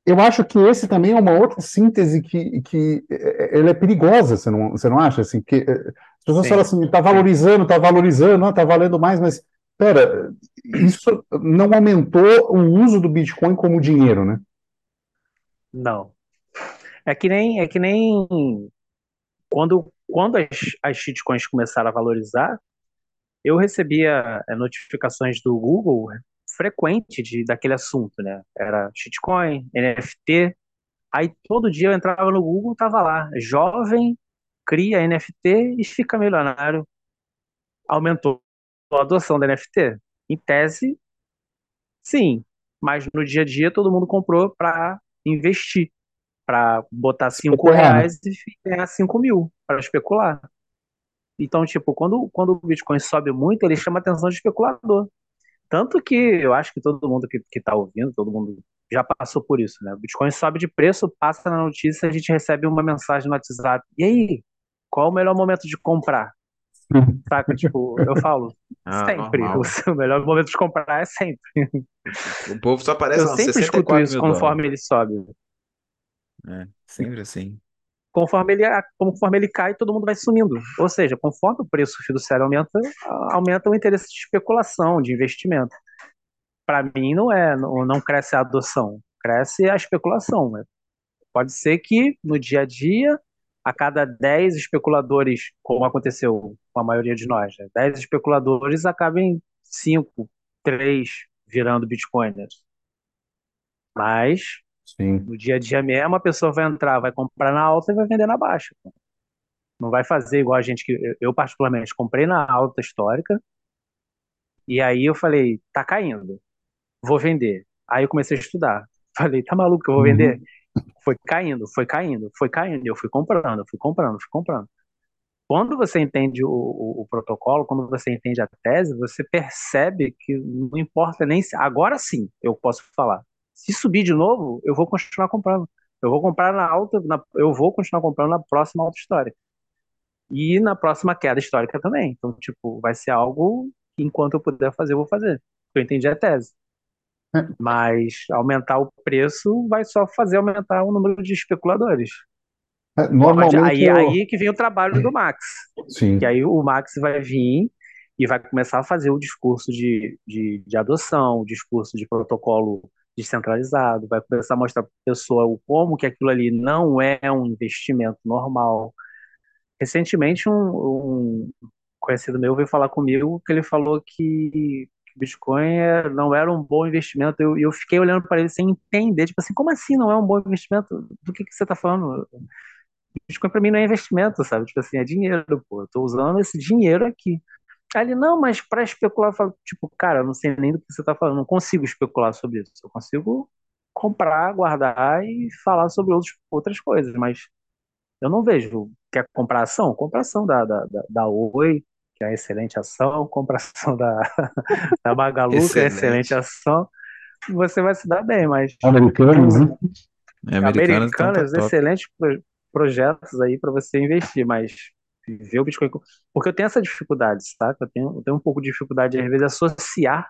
eu acho que esse também é uma outra síntese que, que é, ela é perigosa, você não, você não acha? Assim, porque é, as pessoas Sim. falam assim, está valorizando, está valorizando, está valendo mais, mas pera, isso não aumentou o uso do Bitcoin como dinheiro, né? Não. É que nem, é que nem quando, quando as, as shitcoins começaram a valorizar, eu recebia é, notificações do Google frequente de, daquele assunto, né? Era shitcoin, NFT. Aí todo dia eu entrava no Google, tava lá, jovem cria NFT e fica milionário. Aumentou a adoção da NFT? Em tese, sim. Mas no dia a dia todo mundo comprou para investir. para botar 5 Especular, né? reais e ganhar 5 mil para especular. Então, tipo, quando, quando o Bitcoin sobe muito, ele chama a atenção de especulador. Tanto que eu acho que todo mundo que, que tá ouvindo, todo mundo já passou por isso, né? O Bitcoin sobe de preço, passa na notícia, a gente recebe uma mensagem no WhatsApp. E aí, qual é o melhor momento de comprar? [laughs] Saca? Tipo, eu falo, Ah, sempre. [laughs] O normal. seu melhor momento de comprar é sempre. O povo só aparece Eu lá, sempre escuto 64 isso mil dólares. conforme ele sobe. É, sempre assim. Conforme ele, conforme ele cai, todo mundo vai sumindo. Ou seja, conforme o preço fiduciário aumenta, aumenta o interesse de especulação, de investimento. Para mim, não é, não, cresce a adoção, cresce a especulação. Pode ser que no dia a dia, a cada 10 especuladores, como aconteceu com a maioria de nós, né? 10 especuladores acabem 5, 3 virando bitcoiners. Mas Sim. no dia a dia mesmo, a pessoa vai entrar, vai comprar na alta e vai vender na baixa. Não vai fazer igual a gente que eu, particularmente comprei na alta histórica e aí eu falei, tá caindo, vou vender. Aí eu comecei a estudar. [laughs] Falei, tá maluco que eu vou vender? Foi caindo, foi caindo, foi caindo. Eu fui comprando, fui comprando, fui comprando. Quando você entende o, o, o protocolo, quando você entende a tese, você percebe que não importa nem se. Agora sim, eu posso falar. Se subir de novo, eu vou continuar comprando. Eu vou comprar na alta, na- eu vou continuar comprando na próxima alta histórica. E na próxima queda histórica também. Então, tipo, vai ser algo que enquanto eu puder fazer, eu vou fazer. Eu entendi a tese. É, Mas aumentar o preço vai só fazer aumentar o número de especuladores. é, Normalmente aí, eu. aí que vem o trabalho do Max. Sim. Que aí o Max vai vir e vai começar a fazer o discurso de, de, de adoção, o discurso de protocolo descentralizado, vai começar a mostrar para a pessoa como que aquilo ali não é um investimento normal. Recentemente, um, um conhecido meu veio falar comigo que ele falou que Bitcoin é- não era um bom investimento. Eu, eu fiquei olhando para ele sem entender, tipo assim, como assim não é um bom investimento? Do que, que você está falando? Bitcoin para mim não é investimento, sabe? Tipo assim, é dinheiro, pô. Eu tô usando esse dinheiro aqui. Aí ele, não, mas para especular, eu falo, tipo, cara, eu não sei nem do que você tá falando, não consigo especular sobre isso. Eu consigo comprar, guardar e falar sobre outros, outras coisas, mas eu não vejo. Quer comprar ação? Compra ação da, da, da, da Oi, que é uma excelente ação, compra ação da, [laughs] da Magalu, que é uma excelente ação, você vai se dar bem, mas Americanos, né? Americanos tá excelentes pro- projetos aí para você investir, mas ver o Bitcoin. Porque eu tenho essa dificuldade, tá? Eu tenho, eu tenho um pouco de dificuldade, às vezes, de associar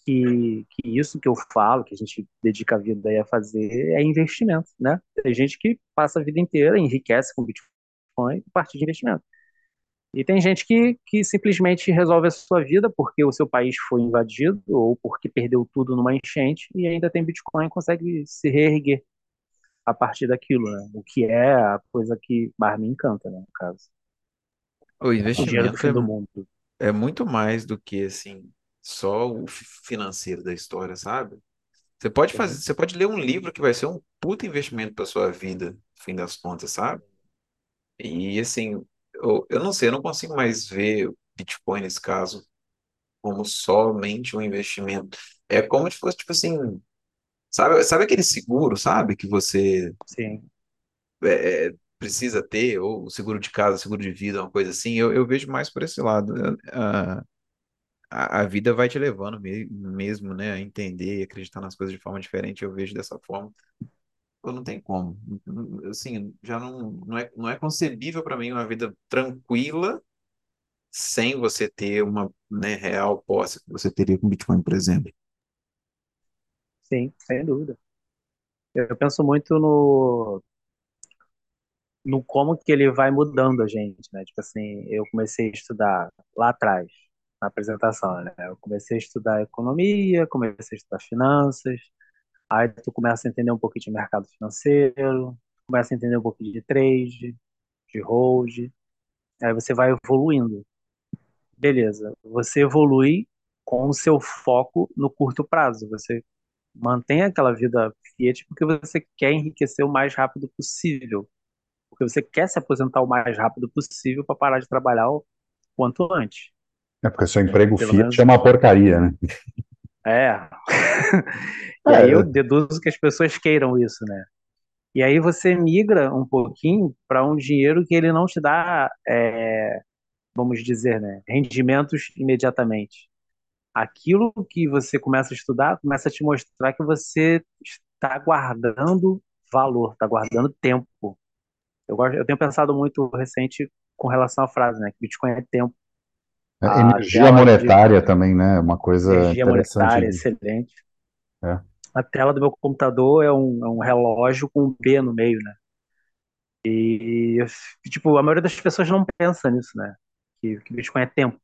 que, que isso que eu falo, que a gente dedica a vida aí a fazer, é investimento, né? Tem gente que passa a vida inteira, enriquece com Bitcoin a partir de investimento. E tem gente que, que simplesmente resolve a sua vida porque o seu país foi invadido ou porque perdeu tudo numa enchente e ainda tem Bitcoin e consegue se reerguer a partir daquilo, né? O que é a coisa que mais me encanta, né, no caso. O O dinheiro do investimento fim é, do mundo. é muito mais do que assim, só o fi- financeiro da história, sabe? Você pode fazer, Sim, você pode ler um livro que vai ser um puta investimento para sua vida, no fim das contas, sabe? E assim, eu, eu não sei, eu não consigo mais ver o Bitcoin nesse caso como somente um investimento. É como se fosse tipo assim, sabe, sabe aquele seguro, sabe, que você sim, é, precisa ter, ou seguro de casa, seguro de vida, uma coisa assim, eu, eu vejo mais por esse lado. A, a, a vida vai te levando me- mesmo, né, a entender e acreditar nas coisas de forma diferente, eu vejo dessa forma. Eu não tem como. Assim, já não, não é, não é concebível para mim uma vida tranquila sem você ter uma, né, real posse que você teria com Bitcoin, por exemplo. sim, sem dúvida. Eu penso muito no, no como que ele vai mudando a gente, né? Tipo assim, eu comecei a estudar lá atrás, na apresentação, né? Eu comecei a estudar economia, comecei a estudar finanças, aí tu começa a entender um pouquinho de mercado financeiro, começa a entender um pouquinho de trade, de hold, aí você vai evoluindo. Beleza, você evolui com o seu foco no curto prazo, você mantém aquela vida Fiat porque você quer enriquecer o mais rápido possível, porque você quer se aposentar o mais rápido possível para parar de trabalhar o quanto antes. É porque seu emprego Pelo Fiat menos é uma porcaria, né? é. [laughs] E aí eu É, deduzo que as pessoas queiram isso, né? E aí você migra um pouquinho para um dinheiro que ele não te dá, é, vamos dizer, né, rendimentos imediatamente. Aquilo que você começa a estudar começa a te mostrar que você está guardando valor, está guardando tempo. Eu, gosto, eu tenho pensado muito recente com relação à frase, né, que Bitcoin é tempo. É, energia monetária de... também, né? Uma coisa energia monetária, excelente. É. A tela do meu computador é um, é um relógio com um B no meio, né? E, tipo, a maioria das pessoas não pensa nisso, né? Que, que Bitcoin é tempo.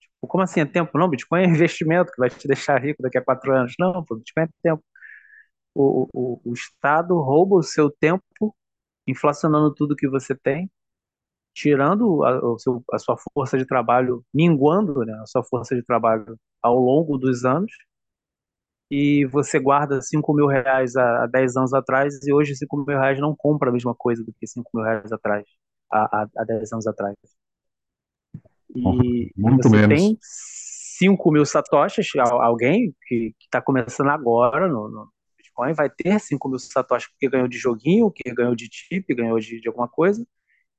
Tipo, como assim é tempo? Não, Bitcoin é investimento que vai te deixar rico daqui a quatro anos. Não, pô, Bitcoin é tempo. O, o, o Estado rouba o seu tempo, inflacionando tudo que você tem, tirando a, seu, a sua força de trabalho, minguando né, a sua força de trabalho ao longo dos anos, e você guarda 5 mil reais há, há 10 anos atrás, e hoje 5 mil reais não compra a mesma coisa do que 5 mil reais atrás, há, há, há 10 anos atrás. E Muito você menos. tem 5 mil satoshis, alguém que está começando agora no, no, Bitcoin vai ter 5 mil satoshis porque ganhou de joguinho, que ganhou de chip, ganhou de, de alguma coisa,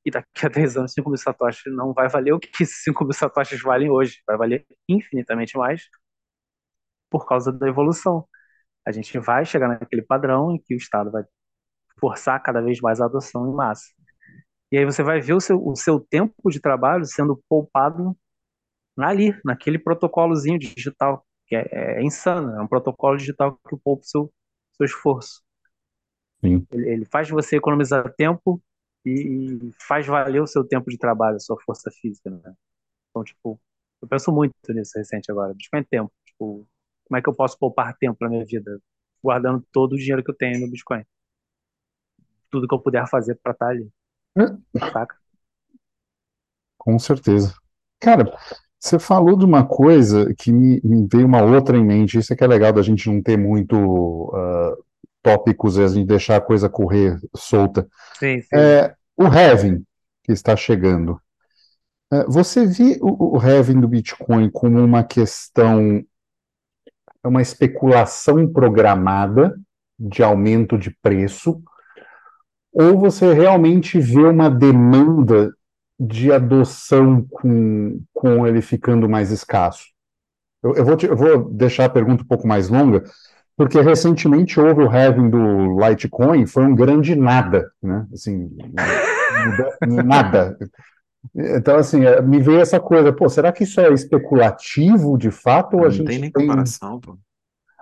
e daqui a [laughs] 10 anos 5 mil satoshis não vai valer o que 5 mil satoshis valem hoje, vai valer infinitamente mais, por causa da evolução. A gente vai chegar naquele padrão em que o Estado vai forçar cada vez mais a adoção em massa. E aí você vai ver o seu, o seu tempo de trabalho sendo poupado ali, naquele protocolozinho digital, que é, é insano, é um protocolo digital que poupa o seu, seu esforço. Sim. Ele, ele faz você economizar tempo e, e, faz valer o seu tempo de trabalho, a sua força física, né? Então, tipo, eu penso muito nisso recente agora. Bitcoin é tempo. Tipo, como é que eu posso poupar tempo na minha vida? Guardando todo o dinheiro que eu tenho no Bitcoin. Tudo que eu puder fazer para estar tá ali. Saca? Com certeza. Cara, você falou de uma coisa que me, me veio uma outra em mente. Isso é que é legal da gente não ter muito uh, tópicos e a gente deixar a coisa correr solta. Sim, sim. É, o halving que está chegando. É, você vê o, o halving do Bitcoin como uma questão é uma especulação programada de aumento de preço, ou você realmente vê uma demanda de adoção com, com ele ficando mais escasso? Eu, eu, vou te, eu vou deixar a pergunta um pouco mais longa, porque recentemente houve o halving do Litecoin, foi um grande nada, né? Assim, [laughs] nada. Então, assim, é, me veio essa coisa, pô, será que isso é especulativo de fato ou a Não gente tem nem tem... comparação, pô.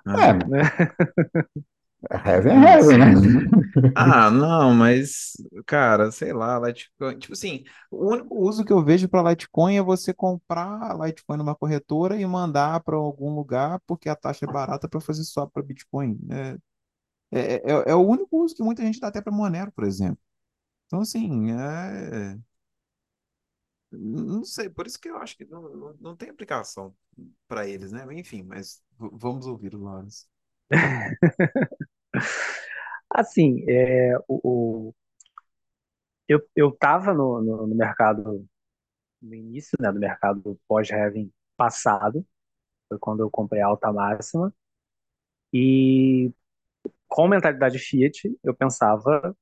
É, Ah, [laughs] heaven é heaven, né? [laughs] Ah, não, mas, cara, sei lá, Litecoin. Tipo assim, o único uso que eu vejo para Litecoin é você comprar Litecoin numa corretora e mandar para algum lugar porque a taxa é barata para fazer swap para Bitcoin. É, é, é, é o único uso que muita gente dá até para Monero, por exemplo. Então, assim, é. Não sei, por isso que eu acho que não, não, não tem aplicação para eles, né? Enfim, mas vamos ouvir o Lawrence. [laughs] [laughs] Assim, é, o, o- eu, eu tava no, no, no mercado, no início, né, do mercado pós-halving passado, foi quando eu comprei a alta máxima, e com mentalidade Fiat, eu pensava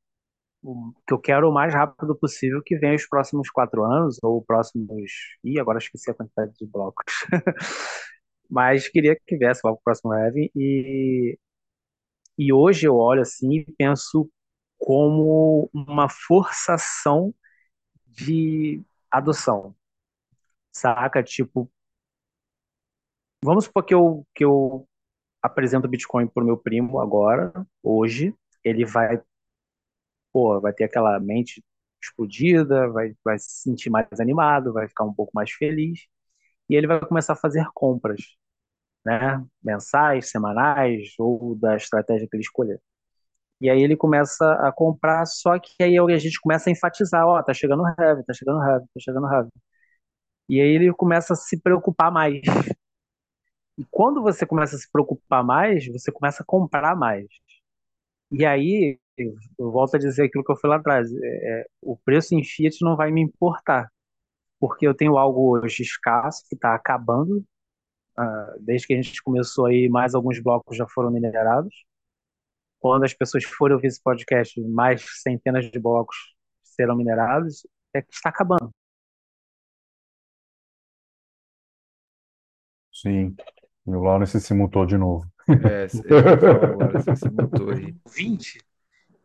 que eu quero o mais rápido possível que venha os próximos quatro anos, ou próximos. Ih, agora esqueci a quantidade de blocos. [laughs] Mas queria que viesse logo o próximo Heavy. E, e hoje eu olho assim e penso como uma forçação de adoção, saca? Tipo, vamos supor que eu, que eu apresento Bitcoin pro meu primo agora, hoje, ele vai pô, vai ter aquela mente explodida, vai, vai se sentir mais animado, vai ficar um pouco mais feliz, e ele vai começar a fazer compras, né? Mensais, semanais, ou da estratégia que ele escolher. E aí ele começa a comprar, só que aí a gente começa a enfatizar, ó, tá chegando heavy, tá chegando heavy, tá chegando heavy. E aí ele começa a se preocupar mais. E quando você começa a se preocupar mais, você começa a comprar mais. E aí, eu volto a dizer aquilo que eu falei lá atrás, é, é, o preço em Fiat não vai me importar, porque eu tenho algo hoje escasso, que está acabando, desde que a gente começou aí, mais alguns blocos já foram minerados. quando as pessoas forem ouvir esse podcast, mais centenas de blocos serão minerados, é que está acabando. Sim. E o Lawrence se mutou de novo. É, eu falar agora, você mutou aí. [laughs] 20,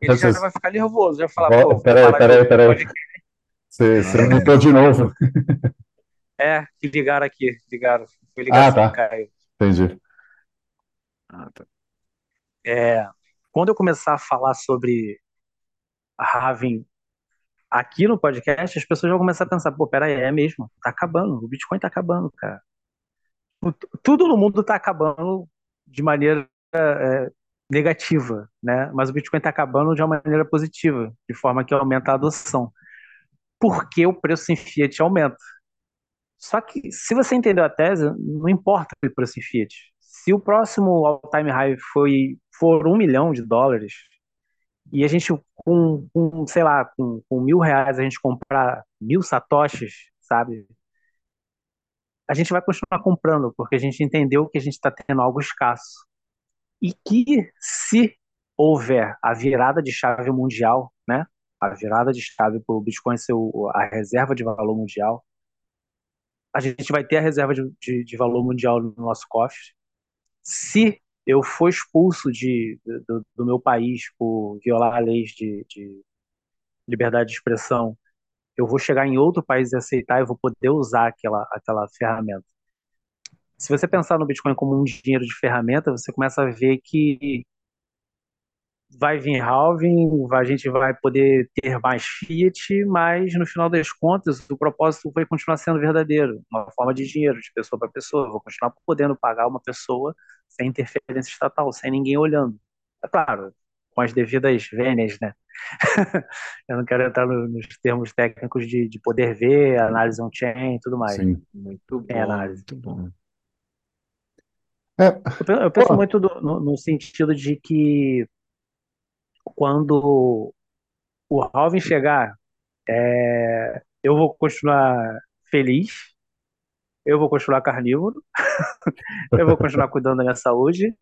ele já vai ficar nervoso, já vai falar, pô, peraí, peraí, peraí. Você, você mutou de novo. É, que ligaram aqui, ligaram. Foi ligação Ah, tá. que caiu. Entendi. Ah, tá. É, quando eu começar a falar sobre a Raven aqui no podcast, as pessoas vão começar a pensar, pô, peraí, é mesmo, tá acabando, o Bitcoin tá acabando, cara. O- Tudo no mundo tá acabando de maneira é, negativa, né? Mas o Bitcoin tá acabando de uma maneira positiva, de forma que aumenta a adoção. Porque o preço em fiat aumenta. Só que se você entendeu a tese, não importa o preço em fiat. Se o próximo all-time high foi, for um milhão de dólares, e a gente, com, com, sei lá, com, com mil reais, a gente comprar mil satoshis, sabe? A gente vai continuar comprando, porque a gente entendeu que a gente está tendo algo escasso. E que se houver a virada de chave mundial, né? A virada de chave para o Bitcoin ser a reserva de valor mundial, a gente vai ter a reserva de, de, de valor mundial no nosso cofre. Se eu for expulso de, do, do meu país por violar leis de, de liberdade de expressão, eu vou chegar em outro país e aceitar e vou poder usar aquela, aquela ferramenta. Se você pensar no Bitcoin como um dinheiro de ferramenta, você começa a ver que vai vir halving, a gente vai poder ter mais fiat, mas no final das contas o propósito vai continuar sendo verdadeiro, uma forma de dinheiro, de pessoa para pessoa. Eu vou continuar podendo pagar uma pessoa sem interferência estatal, sem ninguém olhando. É claro, com as devidas vênias, né? [laughs] Eu não quero entrar no- nos termos técnicos de, de poder ver, análise on-chain e tudo mais. Sim. Muito Tem bom, análise. muito bom. É, Eu pe- eu penso Pô. muito do- no, no sentido de que quando o halving chegar, é, eu vou continuar feliz, eu vou continuar carnívoro, [laughs] eu vou continuar [laughs] cuidando da minha saúde,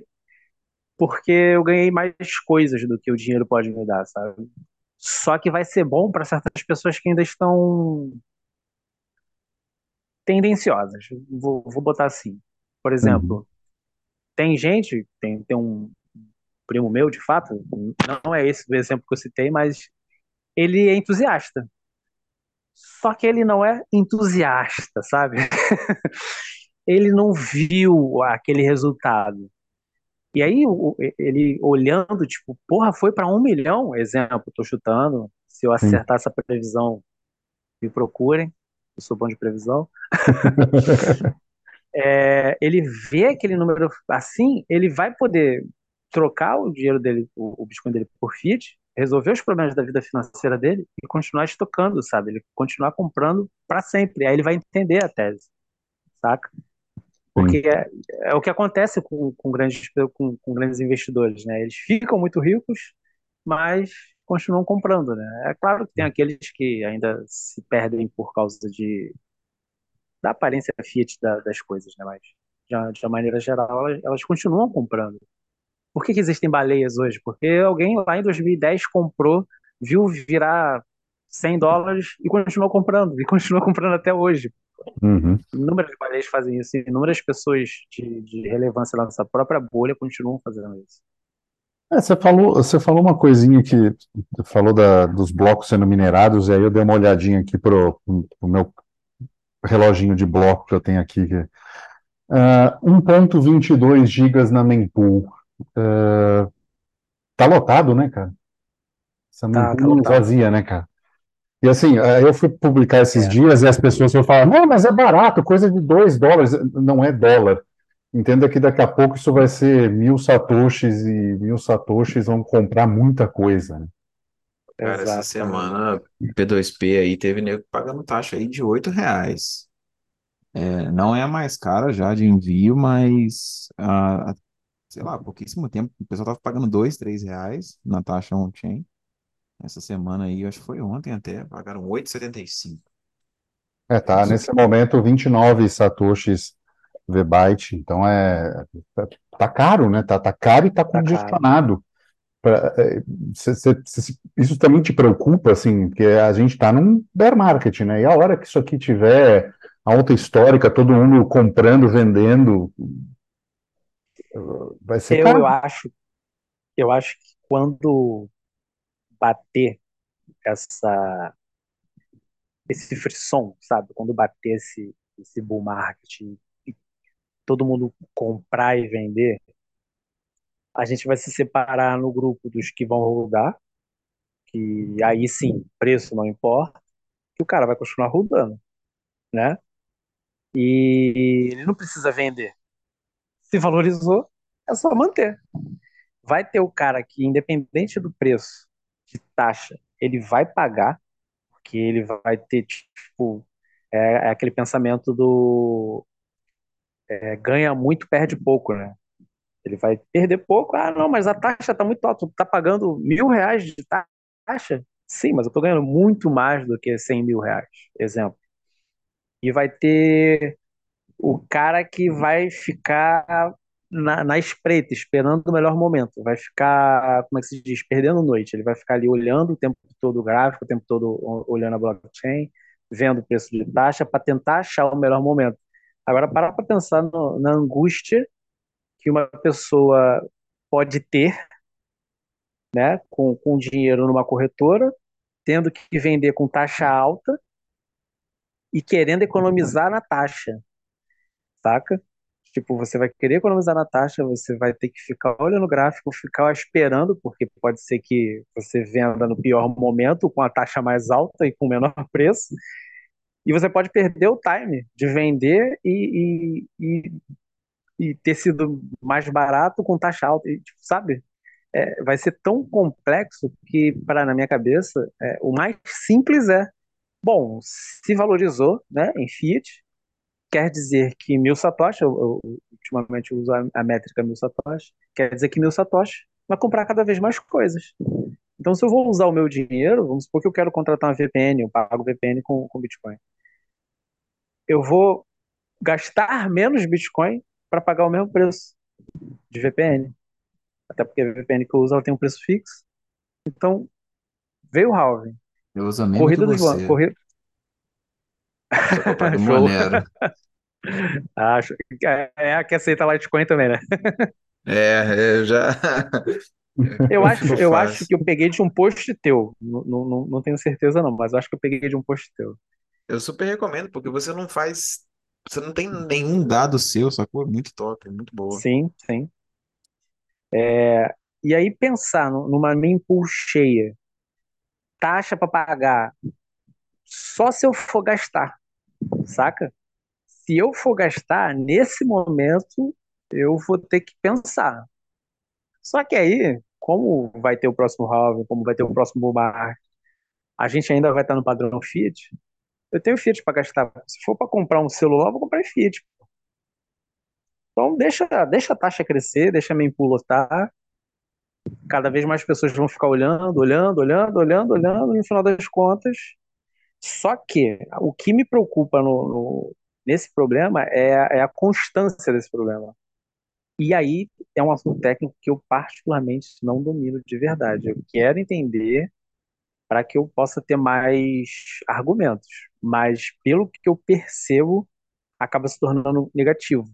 porque eu ganhei mais coisas do que o dinheiro pode me dar, sabe? Só que vai ser bom para certas pessoas que ainda estão tendenciosas. Vou, vou botar assim. Por exemplo, tem gente, tem, tem um primo meu, de fato, não é esse o exemplo que eu citei, mas ele é entusiasta. Só que ele não é entusiasta, sabe? [laughs] ele não viu aquele resultado. E aí, ele olhando, tipo, porra, foi para um milhão, exemplo, tô chutando. Se eu acertar essa previsão, me procurem, eu sou bom de previsão. [laughs] [laughs] É, ele vê aquele número assim, ele vai poder trocar o dinheiro dele, o, o Bitcoin dele por fiat, resolver os problemas da vida financeira dele e continuar estocando, sabe? Ele continuar comprando para sempre. Aí ele vai entender a tese, saca? Porque é, é o que acontece com, com grandes, com, com grandes investidores, né? Eles ficam muito ricos, mas continuam comprando, né? É claro que tem aqueles que ainda se perdem por causa de da aparência fiat da- das coisas, né? Mas de uma, de maneira geral, elas, elas continuam comprando. Por que que existem baleias hoje? Porque alguém lá em 2010 comprou, viu virar 100 dólares e continuou comprando, e continua [laughs] comprando até hoje. Uhum. Inúmeras baleias fazem isso, inúmeras pessoas de, de relevância na nossa própria bolha continuam fazendo isso. É, você falou, você falou uma coisinha que falou da, dos blocos sendo minerados, e aí eu dei uma olhadinha aqui pro, pro meu reloginho de bloco que eu tenho aqui. que, ah, 1.22 gigas na mempool. Ah, tá lotado, né, cara? Essa Tá, tá mempool lotado. vazia, né, cara? E assim, aí eu fui publicar esses É. dias e as pessoas foram falar, não, mas é barato, coisa de 2 dólares. Não é dólar. Entenda que daqui a pouco isso vai ser mil satoshis e mil satoshis vão comprar muita coisa, né? Cara, essa Exatamente. semana P2P aí teve nego pagando taxa aí de 8 reais. É, não é a mais cara já de envio, mas ah, sei lá, pouquíssimo tempo o pessoal tava pagando 2, 3 reais na taxa on-chain. Essa semana aí, eu acho que foi ontem até, pagaram 8,75. É, tá nesse momento 29 satoshis V-byte, então é tá, tá caro, né? Tá, tá caro e tá caro. congestionado. pra, é, cê, cê, cê, isso também te preocupa, assim, porque a gente está num bear market, né? E a hora que isso aqui tiver alta histórica, todo mundo comprando, vendendo, vai ser Eu, caro. eu acho, eu acho que quando bater essa, esse frisson, sabe? Quando bater esse, esse bull market e todo mundo comprar e vender, a gente vai se separar no grupo dos que vão rodar, que aí sim, preço não importa, que o cara vai continuar rodando, né? E ele não precisa vender. Se valorizou, é só manter. Vai ter o cara que, independente do preço de taxa, ele vai pagar, porque ele vai ter, tipo, é, é aquele pensamento do é, ganha muito, perde pouco, né? Ele vai perder pouco. Ah, não, mas a taxa está muito alta. Tu tá pagando mil reais de taxa? Sim, mas eu estou ganhando muito mais do que 100 mil reais, exemplo. E vai ter o cara que vai ficar na, na espreita, esperando o melhor momento. Vai ficar, como é que se diz, perdendo noite. Ele vai ficar ali olhando o tempo todo o gráfico, o tempo todo olhando a blockchain, vendo o preço de taxa para tentar achar o melhor momento. Agora, para para pensar no, na angústia que uma pessoa pode ter né, com, com dinheiro numa corretora, tendo que vender com taxa alta e querendo economizar na taxa, saca? Tipo, você vai querer economizar na taxa, você vai ter que ficar olhando o gráfico, ficar esperando, porque pode ser que você venda no pior momento, com a taxa mais alta e com menor [laughs] preço, e você pode perder o time de vender e, e, e, e ter sido mais barato com taxa alta, e, tipo, sabe? É, vai ser tão complexo que, para na minha cabeça, é, o mais simples é, bom, se valorizou né, em Fiat, quer dizer que mil satoshi, eu, eu ultimamente uso a, a, métrica mil satoshi, quer dizer que mil satoshi vai comprar cada vez mais coisas. Então, se eu vou usar o meu dinheiro, vamos supor que eu quero contratar uma VPN, eu pago VPN com, com Bitcoin. Eu vou gastar menos Bitcoin para pagar o mesmo preço de VPN. Até porque a VPN que eu uso ela tem um preço fixo. Então, veio o halving. Eu uso a mesma Corrida que dos você. Corrida... [laughs] Show. Monero. [laughs] Acho. É, é a que aceita Litecoin também, né? É, eu já. [laughs] Eu acho, eu acho que eu peguei de um post teu. Não, não, não- tenho certeza, não, mas eu acho que eu peguei de um post teu. Eu super recomendo, porque você não faz. Você não tem nenhum dado seu, sacou? Muito top, muito boa. Sim, sim. E aí pensar nu- numa mempool cheia, taxa para pagar, só se eu for gastar, saca? Se eu for gastar, nesse momento, eu vou ter que pensar. Só que aí, como vai ter o próximo halving, como vai ter o próximo bull a gente ainda vai estar no padrão Fiat. Eu tenho Fiat para gastar. Se for para comprar um celular, eu vou comprar Fiat. Então deixa, deixa a taxa crescer, deixa a mempool lotar. Cada vez mais pessoas vão ficar olhando, olhando, olhando, olhando, olhando, e no final das contas. Só que o que me preocupa no, no- nesse problema é, é a constância desse problema. E aí é um assunto técnico que eu particularmente não domino de verdade. Eu quero entender para que eu possa ter mais argumentos, mas pelo que eu percebo, acaba se tornando negativo,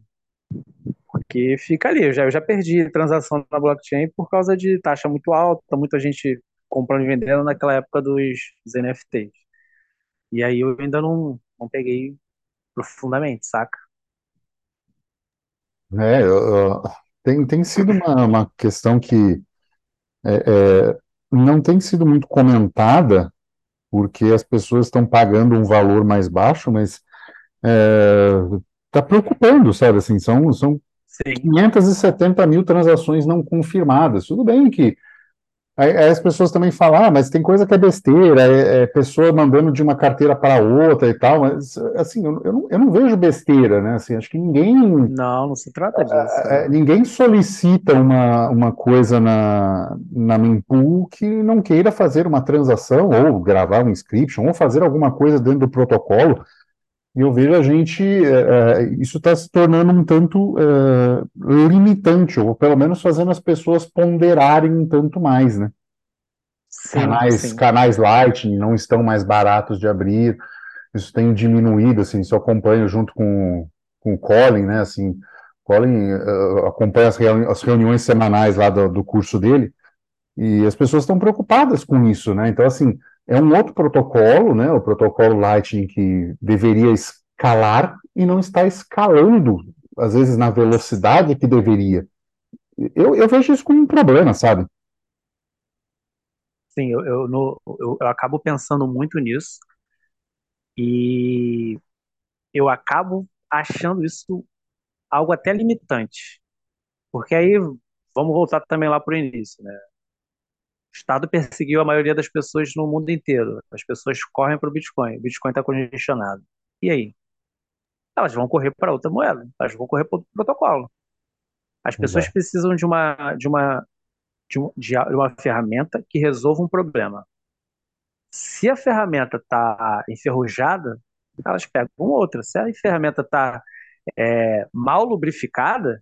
porque fica ali. Eu já, eu já perdi transação na blockchain por causa de taxa muito alta, muita gente comprando e vendendo naquela época dos NFTs. E aí eu ainda não, não peguei profundamente, saca? É, eu- eu- tem, tem sido uma, uma questão que é, é, não tem sido muito comentada, porque as pessoas estão pagando um valor mais baixo, mas está preocupando, sabe? Assim, são, são Sim, 570 mil transações não confirmadas. Tudo bem que aí, aí as pessoas também falam, ah, mas tem coisa que é besteira, é, é pessoa mandando de uma carteira para outra e tal, mas assim, eu, eu não, eu não vejo besteira, né? Assim, acho que ninguém não, não se trata disso. é, ninguém solicita uma, uma coisa na, na mempool que não queira fazer uma transação, ou gravar um inscription, ou fazer alguma coisa dentro do protocolo. E eu vejo a gente, é, é, isso está se tornando um tanto é, limitante, ou pelo menos fazendo as pessoas ponderarem um tanto mais, né? Sim, Canais, sim, canais Lightning não estão mais baratos de abrir, isso tem diminuído, assim, se eu acompanho junto com, com o Colin, né, assim, Colin uh, acompanha as, reuni as, reuniões semanais lá do, do curso dele, e as pessoas estão preocupadas com isso, né, então, assim, é um outro protocolo, né, o protocolo Lightning que deveria escalar e não está escalando, às vezes, na velocidade que deveria. Eu, eu vejo isso como um problema, sabe? sim, eu, eu, no- eu, eu acabo pensando muito nisso e eu acabo achando isso algo até limitante. Porque aí, vamos voltar também lá para o início, né? O Estado perseguiu a maioria das pessoas no mundo inteiro. As pessoas correm para o Bitcoin. O Bitcoin está congestionado. E aí? Elas vão correr para outra moeda. Elas vão correr para outro protocolo. As pessoas Exato. precisam de uma, de uma, de um- de uma ferramenta que resolva um problema. Se a ferramenta está enferrujada, elas pegam outra. Se a ferramenta está mal lubrificada,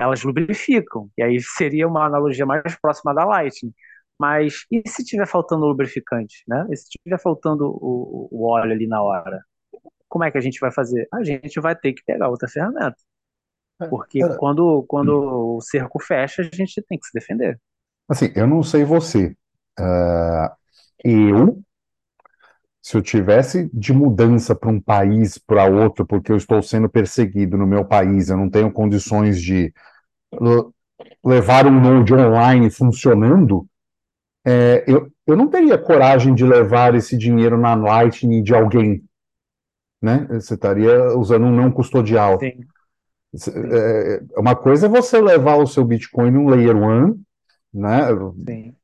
elas lubrificam. E aí seria uma analogia mais próxima da Lightning. Mas e se tiver faltando lubrificante, né? E se tiver faltando o, o óleo ali na hora? Como é que a gente vai fazer? A gente vai ter que pegar outra ferramenta. Porque É, quando, quando o cerco fecha, a gente tem que se defender. Assim, eu não sei você, ah, eu Se eu tivesse de mudança para um país, para outro, porque eu estou sendo perseguido no meu país, eu não tenho condições de l- levar um node online funcionando, é, eu, eu não teria coragem de levar esse dinheiro na Lightning de alguém, né? Você estaria usando um não custodial. Sim, sim, É, uma coisa é você levar o seu Bitcoin num Layer one, né? sim,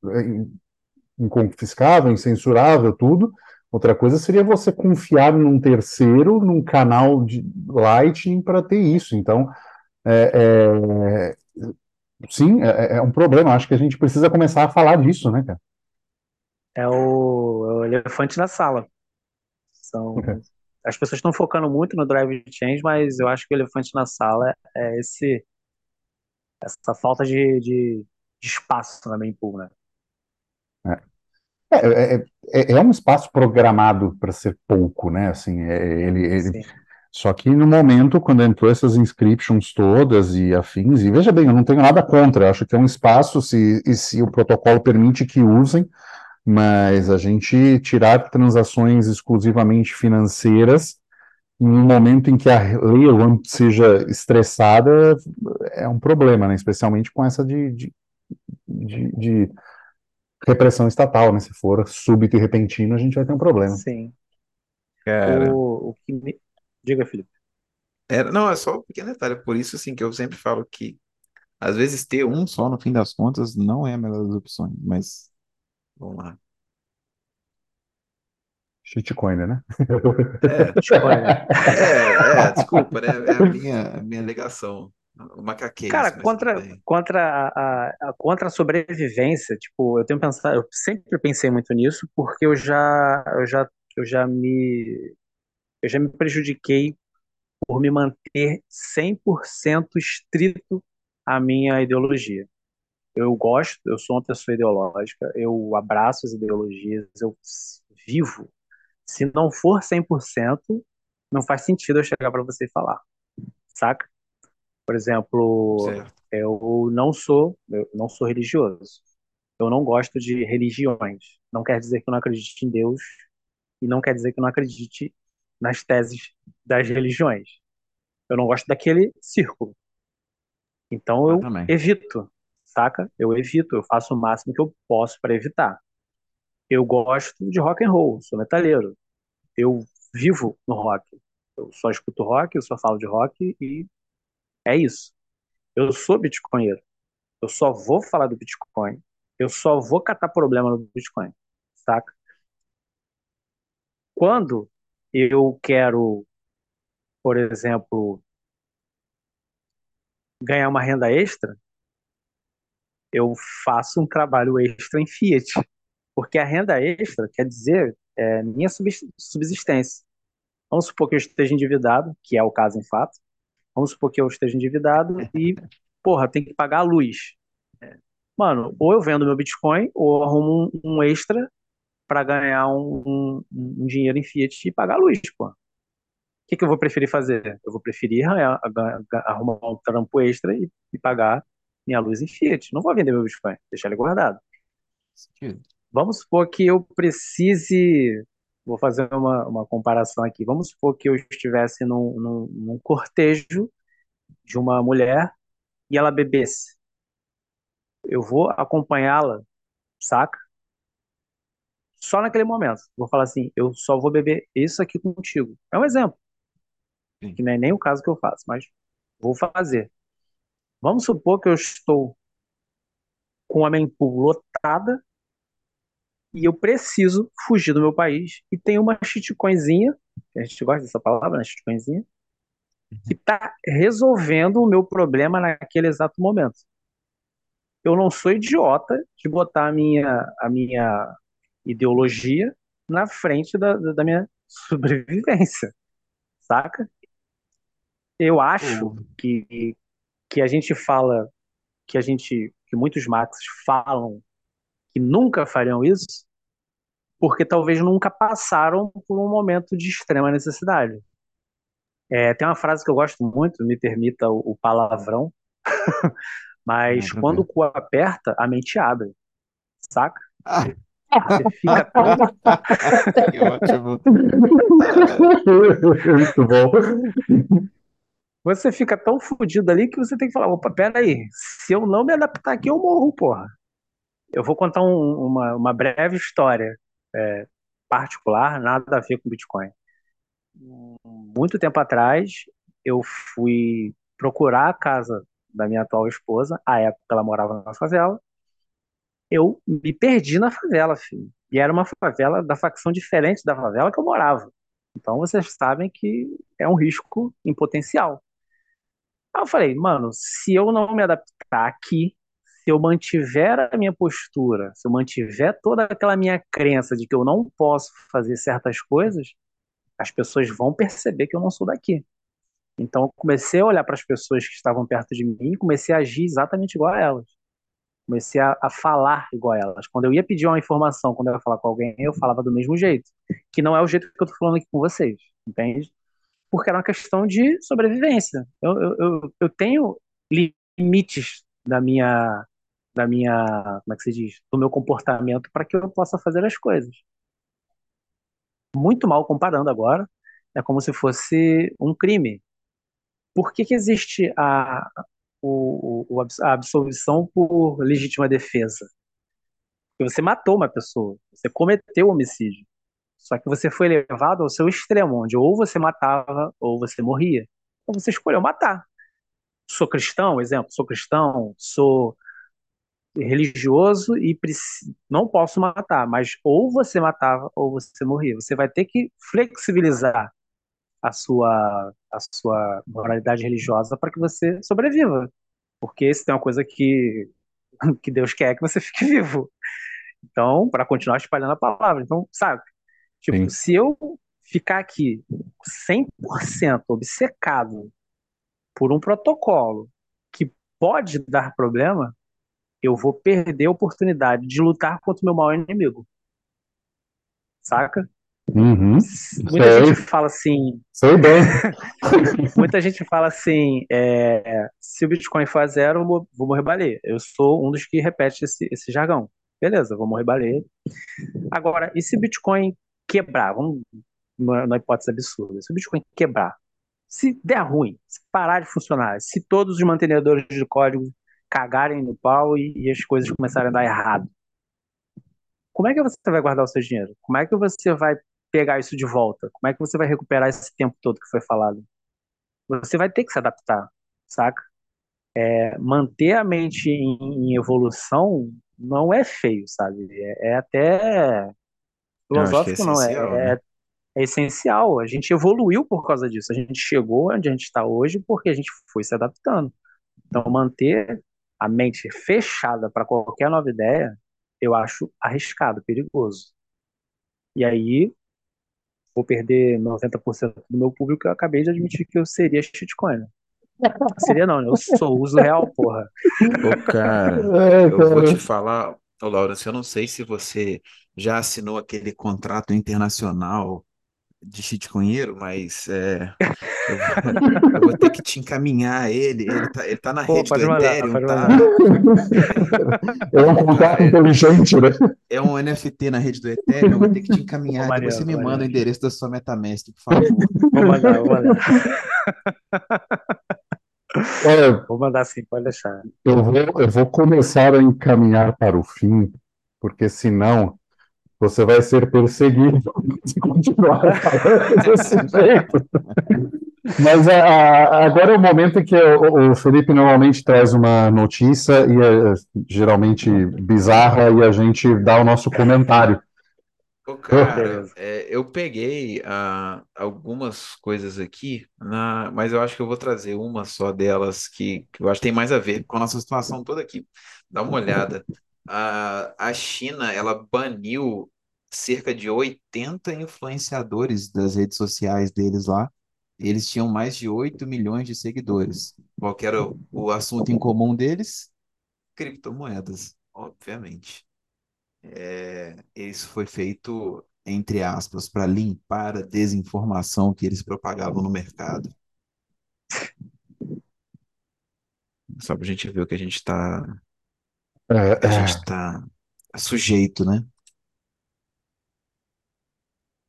inconfiscável, incensurável, tudo. Outra coisa seria você confiar num terceiro, num canal de Lightning para ter isso. Então, é, é, sim, é, é um problema. Acho que a gente precisa começar a falar disso, né, cara? é o, é o elefante na sala. São, as pessoas estão focando muito no drive change, mas eu acho que o elefante na sala é esse, essa falta de, de, de espaço na mempool, né? É, é, é, é é um espaço programado para ser pouco, né? Assim, é, ele, ele, Sim, só que no momento, quando entrou essas inscriptions todas e afins, e veja bem, eu não tenho nada contra, eu acho que é um espaço, se, e se o protocolo permite que usem, mas a gente tirar transações exclusivamente financeiras em um momento em que a lei One seja estressada é um problema, né? Especialmente com essa de, de, de, de repressão estatal, né? Se for súbito e repentino, a gente vai ter um problema. sim. Cara, O, o que me... Diga, Felipe. era, não, é só um pequeno detalhe. Por isso, assim, que eu sempre falo que, às vezes, ter um só, no fim das contas, não é a melhor das opções. Mas, vamos lá. Shitcoin, né? É, Bitcoin, né? é, é, desculpa, né? É a minha, a minha alegação. O Cara, macaquês, mas tudo contra, bem. contra a, a- a- contra a sobrevivência, tipo, eu tenho pensado, eu sempre pensei muito nisso, porque eu já, eu já, eu já me, eu já me prejudiquei por me manter 100% estrito à minha ideologia. Eu gosto, eu sou uma pessoa ideológica, eu abraço as ideologias, eu vivo. Se não for 100%, não faz sentido eu chegar para você e falar, saca? Por exemplo, Certo. eu não sou, eu não sou religioso. Eu não gosto de religiões. Não quer dizer que eu não acredite em Deus e não quer dizer que eu não acredite nas teses das religiões. Eu não gosto daquele círculo. Então Eu eu evito, saca? Eu evito, eu faço o máximo que eu posso para evitar. Eu gosto de rock and roll, sou metaleiro. Eu vivo no rock. Eu só escuto rock, eu só falo de rock e é isso. Eu sou bitcoinheiro. Eu só vou falar do Bitcoin. Eu só vou catar problema no Bitcoin, saca? Quando eu quero, por exemplo, ganhar uma renda extra, eu faço um trabalho extra em Fiat, porque a renda extra quer dizer é, minha subsistência. Vamos supor que eu esteja endividado, que é o caso em fato. Vamos supor que eu esteja endividado e, porra, tem que pagar a luz. Mano, ou eu vendo meu Bitcoin, ou arrumo um, um extra para ganhar um, um, um, dinheiro em Fiat e pagar a luz, pô. O que, que eu vou preferir fazer? Eu vou preferir arrumar um trampo extra e, e pagar minha luz em Fiat. Não vou vender meu Bitcoin, deixar ele guardado. Vamos supor que eu precise. Vou fazer uma, uma comparação aqui. Vamos supor que eu estivesse num, num, num cortejo de uma mulher e ela bebesse. Eu vou acompanhá-la, saca? Só naquele momento. Vou falar assim: eu só vou beber isso aqui contigo. É um exemplo. Sim. Que não é nem o caso que eu faço, mas vou fazer. Vamos supor que eu estou com a mempool lotada e eu preciso fugir do meu país e tem uma shitcoinzinha, a gente gosta dessa palavra, né, shitcoinzinha, uhum. que está resolvendo o meu problema naquele exato momento. Eu não sou idiota de botar a minha, a minha ideologia na frente da, da minha [laughs] sobrevivência, saca? Eu acho uhum. que, que a gente fala, que a gente, que muitos Max falam que nunca fariam isso, porque talvez nunca passaram por um momento de extrema necessidade. É, tem uma frase que eu gosto muito, me permita o, o palavrão, [laughs] mas quando o cu aperta, a mente abre, saca? Ah. Você fica tão... que ótimo. [laughs] Muito bom. Você fica tão fodido ali que você tem que falar, opa, pera aí, se eu não me adaptar aqui, eu morro, porra. Eu vou contar um, uma, uma breve história é, particular, nada a ver com Bitcoin. Muito tempo atrás, eu fui procurar a casa da minha atual esposa, à época ela morava na favela. Eu me perdi na favela, filho. E era uma favela da facção diferente da favela que eu morava. Então vocês sabem que é um risco em potencial. Aí eu falei, mano, se eu não me adaptar aqui, se eu mantiver a minha postura, se eu mantiver toda aquela minha crença de que eu não posso fazer certas coisas, as pessoas vão perceber que eu não sou daqui. Então eu comecei a olhar para as pessoas que estavam perto de mim e comecei a agir exatamente igual a elas. Comecei a, a, falar igual elas. Quando eu ia pedir uma informação, quando eu ia falar com alguém, eu falava do mesmo jeito. Que não é o jeito que eu estou falando aqui com vocês, entende? Porque era uma questão de sobrevivência. Eu, eu, eu, eu tenho limites da minha da minha, como é que se diz, do meu comportamento para que eu possa fazer as coisas. Muito mal comparando agora, é como se fosse um crime. Por que, que existe a, o, a absolvição por legítima defesa? Porque você matou uma pessoa, você cometeu homicídio. Só que você foi levado ao seu extremo, onde ou você matava ou você morria. Então você escolheu matar. Sou cristão, exemplo, sou cristão, sou religioso e não posso matar, mas ou você matava ou você morria. Você vai ter que flexibilizar a sua, a sua moralidade religiosa para que você sobreviva. Porque se tem uma coisa que, [laughs] que Deus quer é que você fique [laughs] vivo. Então, para continuar espalhando a palavra. Então, sabe? Tipo, Sim. se eu ficar aqui 100% obcecado por um protocolo que pode dar problema, eu vou perder a oportunidade de lutar contra o meu maior inimigo. Saca? Uhum. Muita Sei. gente fala assim. Sei bem. [laughs] muita gente fala assim: é, se o Bitcoin for a zero, eu vou morrer baleia. Eu sou um dos que repete esse, esse jargão. Beleza, vou morrer baleia. Agora, e se o Bitcoin quebrar? Vamos na hipótese absurda. Se o Bitcoin quebrar, se der ruim, se parar de funcionar, se todos os mantenedores de código cagarem no pau e, e, as coisas começarem a dar errado. Como é que você vai guardar o seu dinheiro? Como é que você vai pegar isso de volta? Como é que você vai recuperar esse tempo todo que foi falado? Você vai ter que se adaptar, saca? É, manter a mente em, em, evolução não é feio, sabe? É, é até filosófico, não, é, não é, né? é, essencial. A gente evoluiu por causa disso. A gente chegou onde a gente está hoje porque a gente foi se adaptando. Então, manter a mente fechada para qualquer nova ideia, eu acho arriscado, perigoso. E aí vou perder 90% do meu público, eu acabei de admitir que eu seria shitcoin. [laughs] Seria não, né? Eu sou uso real, porra. Ô, cara, [laughs] É, eu vou te falar, ô, Laurence, eu não sei se você já assinou aquele contrato internacional de shitcoinheiro, mas é, eu vou, [laughs] eu vou ter que te encaminhar ele. Ele tá, ele tá na Pô, rede do pode mandar, Ethereum, pode tá? É um é, inteligente, né? é um NFT na rede do Ethereum, eu vou ter que te encaminhar. Depois você me manda o endereço da sua MetaMask, por favor. Vou mandar, vou mandar. Olha, [laughs] Vou mandar sim, pode deixar. eu vou, eu vou começar a encaminhar para o fim, porque senão você vai ser perseguido [laughs] se continuar falando desse [laughs] jeito. Mas a- a- agora é o momento em que o, o Felipe normalmente traz uma notícia, e é geralmente bizarra, e a gente dá o nosso comentário. Ô, cara, é, eu peguei ah, algumas coisas aqui, na, mas eu acho que eu vou trazer uma só delas que, que eu acho que tem mais a ver com a nossa situação toda aqui. Dá uma olhada. A, a China, ela baniu cerca de 80 influenciadores das redes sociais deles lá. Eles tinham mais de 8 milhões de seguidores. Qual era o, o assunto em comum deles? Criptomoedas, obviamente. É, isso foi feito, entre aspas, para limpar a desinformação que eles propagavam no mercado. Só para a gente ver o que a gente está É, a gente é, tá sujeito, né?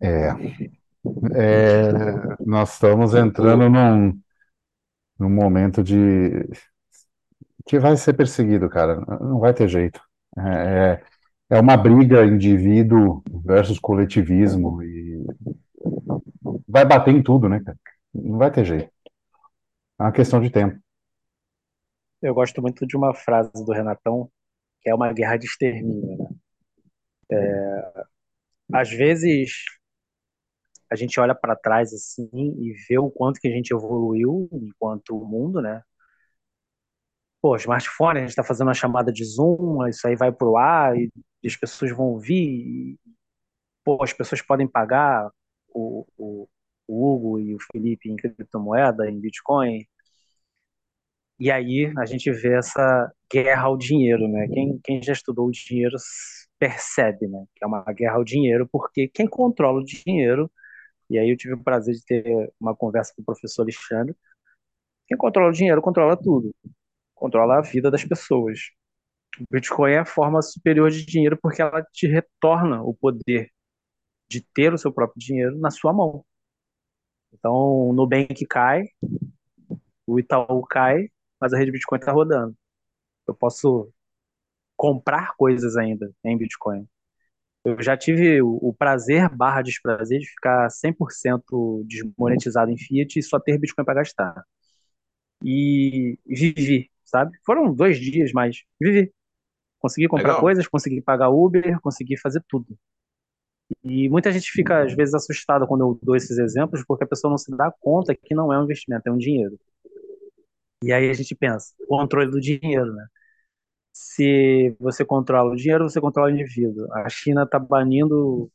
É, é, nós estamos entrando num, num momento de que vai ser perseguido, cara. Não vai ter jeito. É, é é uma briga indivíduo versus coletivismo e vai bater em tudo, né, cara? Não vai ter jeito. É uma questão de tempo. Eu gosto muito de uma frase do Renatão, que é uma guerra de extermínio, né? Às vezes a gente olha para trás assim e vê o quanto que a gente evoluiu enquanto mundo, né? Pô, smartphone, a gente está fazendo uma chamada de Zoom, isso aí vai pro ar e as pessoas vão ouvir. E, pô, as pessoas podem pagar o, o, o Hugo e o Felipe em criptomoeda, em Bitcoin. E aí a gente vê essa guerra ao dinheiro, né? Quem, quem já estudou o dinheiro percebe, né? Que é uma guerra ao dinheiro, porque quem controla o dinheiro, e aí eu tive o prazer de ter uma conversa com o professor Alexandre, quem controla o dinheiro controla tudo, controla a vida das pessoas. O Bitcoin é a forma superior de dinheiro porque ela te retorna o poder de ter o seu próprio dinheiro na sua mão. Então, o Nubank cai, o Itaú cai, mas a rede Bitcoin está rodando. Eu posso comprar coisas ainda em Bitcoin. Eu já tive o, o prazer barra desprazer de ficar 100% desmonetizado em Fiat e só ter Bitcoin para gastar. E, e vivi, sabe? Foram dois dias, mas vivi. Consegui comprar legal. coisas, consegui pagar Uber, consegui fazer tudo. E muita gente fica, às vezes, assustada quando eu dou esses exemplos, porque a pessoa não se dá conta que não é um investimento, é um dinheiro. E aí a gente pensa, controle do dinheiro, né? Se você controla o dinheiro, você controla o indivíduo. A China está banindo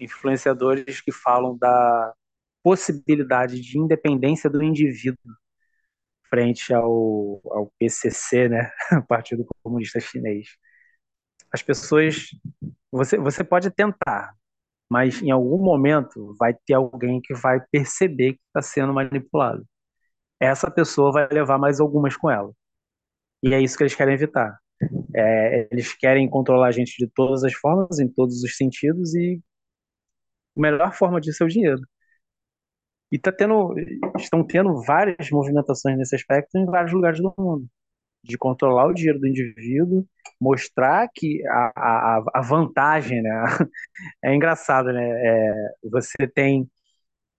influenciadores que falam da possibilidade de independência do indivíduo frente ao, ao PCC, né? [laughs] Partido Comunista Chinês. As pessoas, você, você pode tentar, mas em algum momento vai ter alguém que vai perceber que está sendo manipulado. Essa pessoa vai levar mais algumas com ela. E é isso que eles querem evitar. É, eles querem controlar a gente de todas as formas, em todos os sentidos, e a melhor forma disso é o dinheiro. E tá tendo, estão tendo várias movimentações nesse aspecto em vários lugares do mundo. De controlar o dinheiro do indivíduo, mostrar que a, a, a vantagem, né? [laughs] É engraçado, né? É, você tem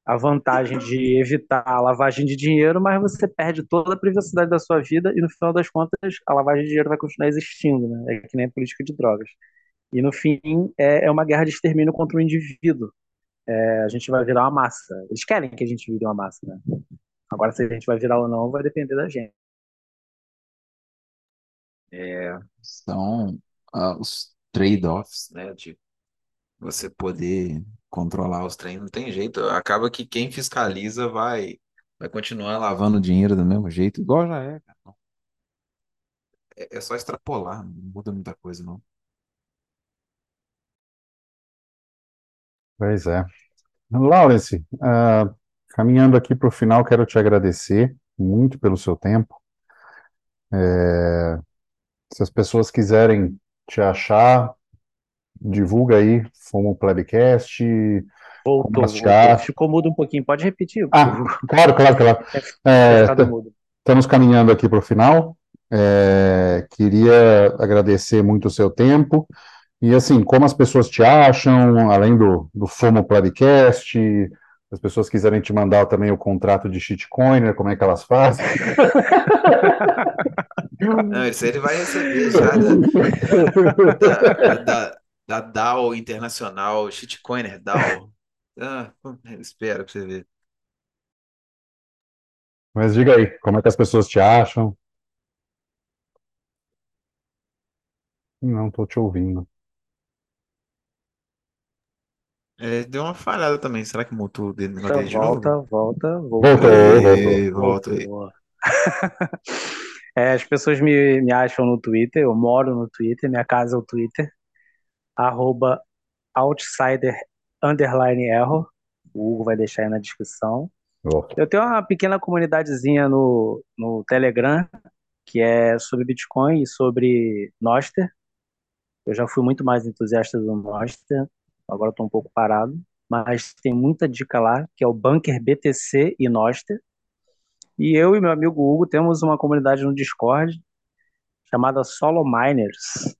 a vantagem de evitar a lavagem de dinheiro, mas você perde toda a privacidade da sua vida e no final das contas a lavagem de dinheiro vai continuar existindo, né? É que nem a política de drogas. E no fim é, é uma guerra de extermínio contra o indivíduo. É, a gente vai virar uma massa. Eles querem que a gente vire uma massa, né? Agora se a gente vai virar ou não vai depender da gente. É, são ah, os trade-offs, né, de você poder controlar os trem, não tem jeito. Acaba que quem fiscaliza vai, vai continuar lavando dinheiro do mesmo jeito, igual já é, cara. É, é só extrapolar, não muda muita coisa, não. Pois é. Lawrence, ah, caminhando aqui para o final, quero te agradecer muito pelo seu tempo. É, se as pessoas quiserem te achar, divulga aí, Fomo Plebcast, Voltou. Ficou mudo um pouquinho. Pode repetir, Ah, claro, claro, claro. [laughs] É, mudo. estamos caminhando aqui para o final. É, queria agradecer muito o seu tempo. E assim, como as pessoas te acham, além do, do Fomo Plebcast, se as pessoas quiserem te mandar também o contrato de shitcoiner, como é que elas fazem? [laughs] Não, isso aí ele vai receber já da, da, da, da DAO Internacional, Shitcoiner DAO. [laughs] Ah, espera pra você ver. Mas diga aí, como é que as pessoas te acham? Não estou te ouvindo. É, deu uma falhada também. Será que mutou o dedo Volta, dele de novo? volta, volta, voltou. Voltou, voltou. Aê, volta aí. Voltou. É, as pessoas me, me acham no Twitter, eu moro no Twitter, minha casa é o Twitter, arroba outsider underline error. O Hugo vai deixar aí na descrição. Ó, Eu tenho uma pequena comunidadezinha no, no Telegram, que é sobre Bitcoin e sobre Noster. Eu já fui muito mais entusiasta do Noster, agora estou um pouco parado, mas tem muita dica lá, que é o Bunker BTC e Noster. E eu e meu amigo Hugo temos uma comunidade no Discord chamada Solo Miners,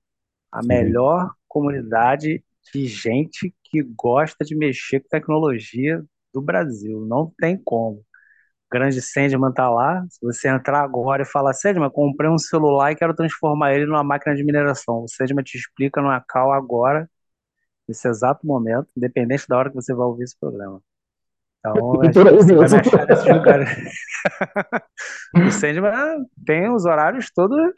a Sim. melhor comunidade de gente que gosta de mexer com tecnologia do Brasil. Não tem como. O grande Sandman tá lá. Se você entrar agora e falar, Sandman, comprei um celular e quero transformar ele numa máquina de mineração. O Sandman te explica numa call agora, nesse exato momento, independente da hora que você vai ouvir esse programa. Então, você vai me mesmo. achar nesses lugares. [laughs] O Sandman tem os horários todos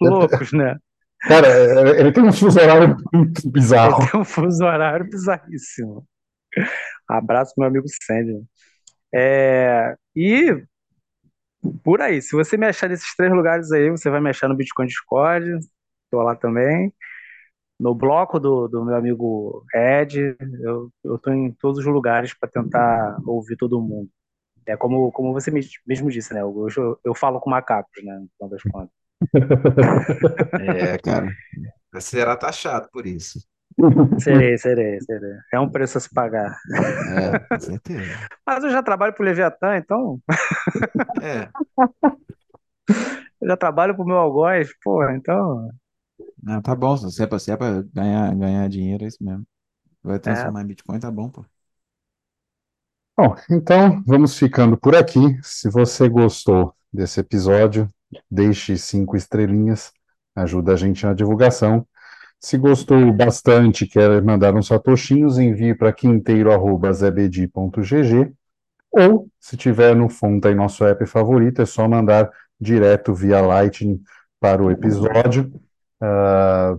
loucos, né? Cara, ele tem um fuso horário muito bizarro. Ele tem um fuso horário bizarríssimo. Abraço, meu amigo Sandman. É, e por aí, se você me achar nesses três lugares aí, você vai me achar no Bitcoin Discord, tô lá também. No bloco do, do meu amigo Ed, eu, eu tô em todos os lugares para tentar ouvir todo mundo. É como, como você mes- mesmo disse, né? Eu, eu, eu falo com macacos, né? No final das contas. É, [laughs] cara. Será taxado por isso. Serei, serei, serei. É um preço a se pagar. É, com [laughs] certeza. Mas eu já trabalho pro Leviatã, então. É, Eu já trabalho pro meu algoz, pô, então. não, tá bom. Se é pra, se é pra ganhar, ganhar dinheiro, é isso mesmo. Vai transformar em Bitcoin, tá bom, pô. Bom, então vamos ficando por aqui. Se você gostou desse episódio, deixe cinco estrelinhas, ajuda a gente na divulgação. Se gostou bastante, quer mandar uns satoshinhos, envie para quinteiro.zebedi.gg ou, se tiver no Fonta em nosso app favorito, é só mandar direto via Lightning para o episódio. Ah,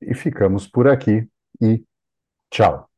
e ficamos por aqui e tchau.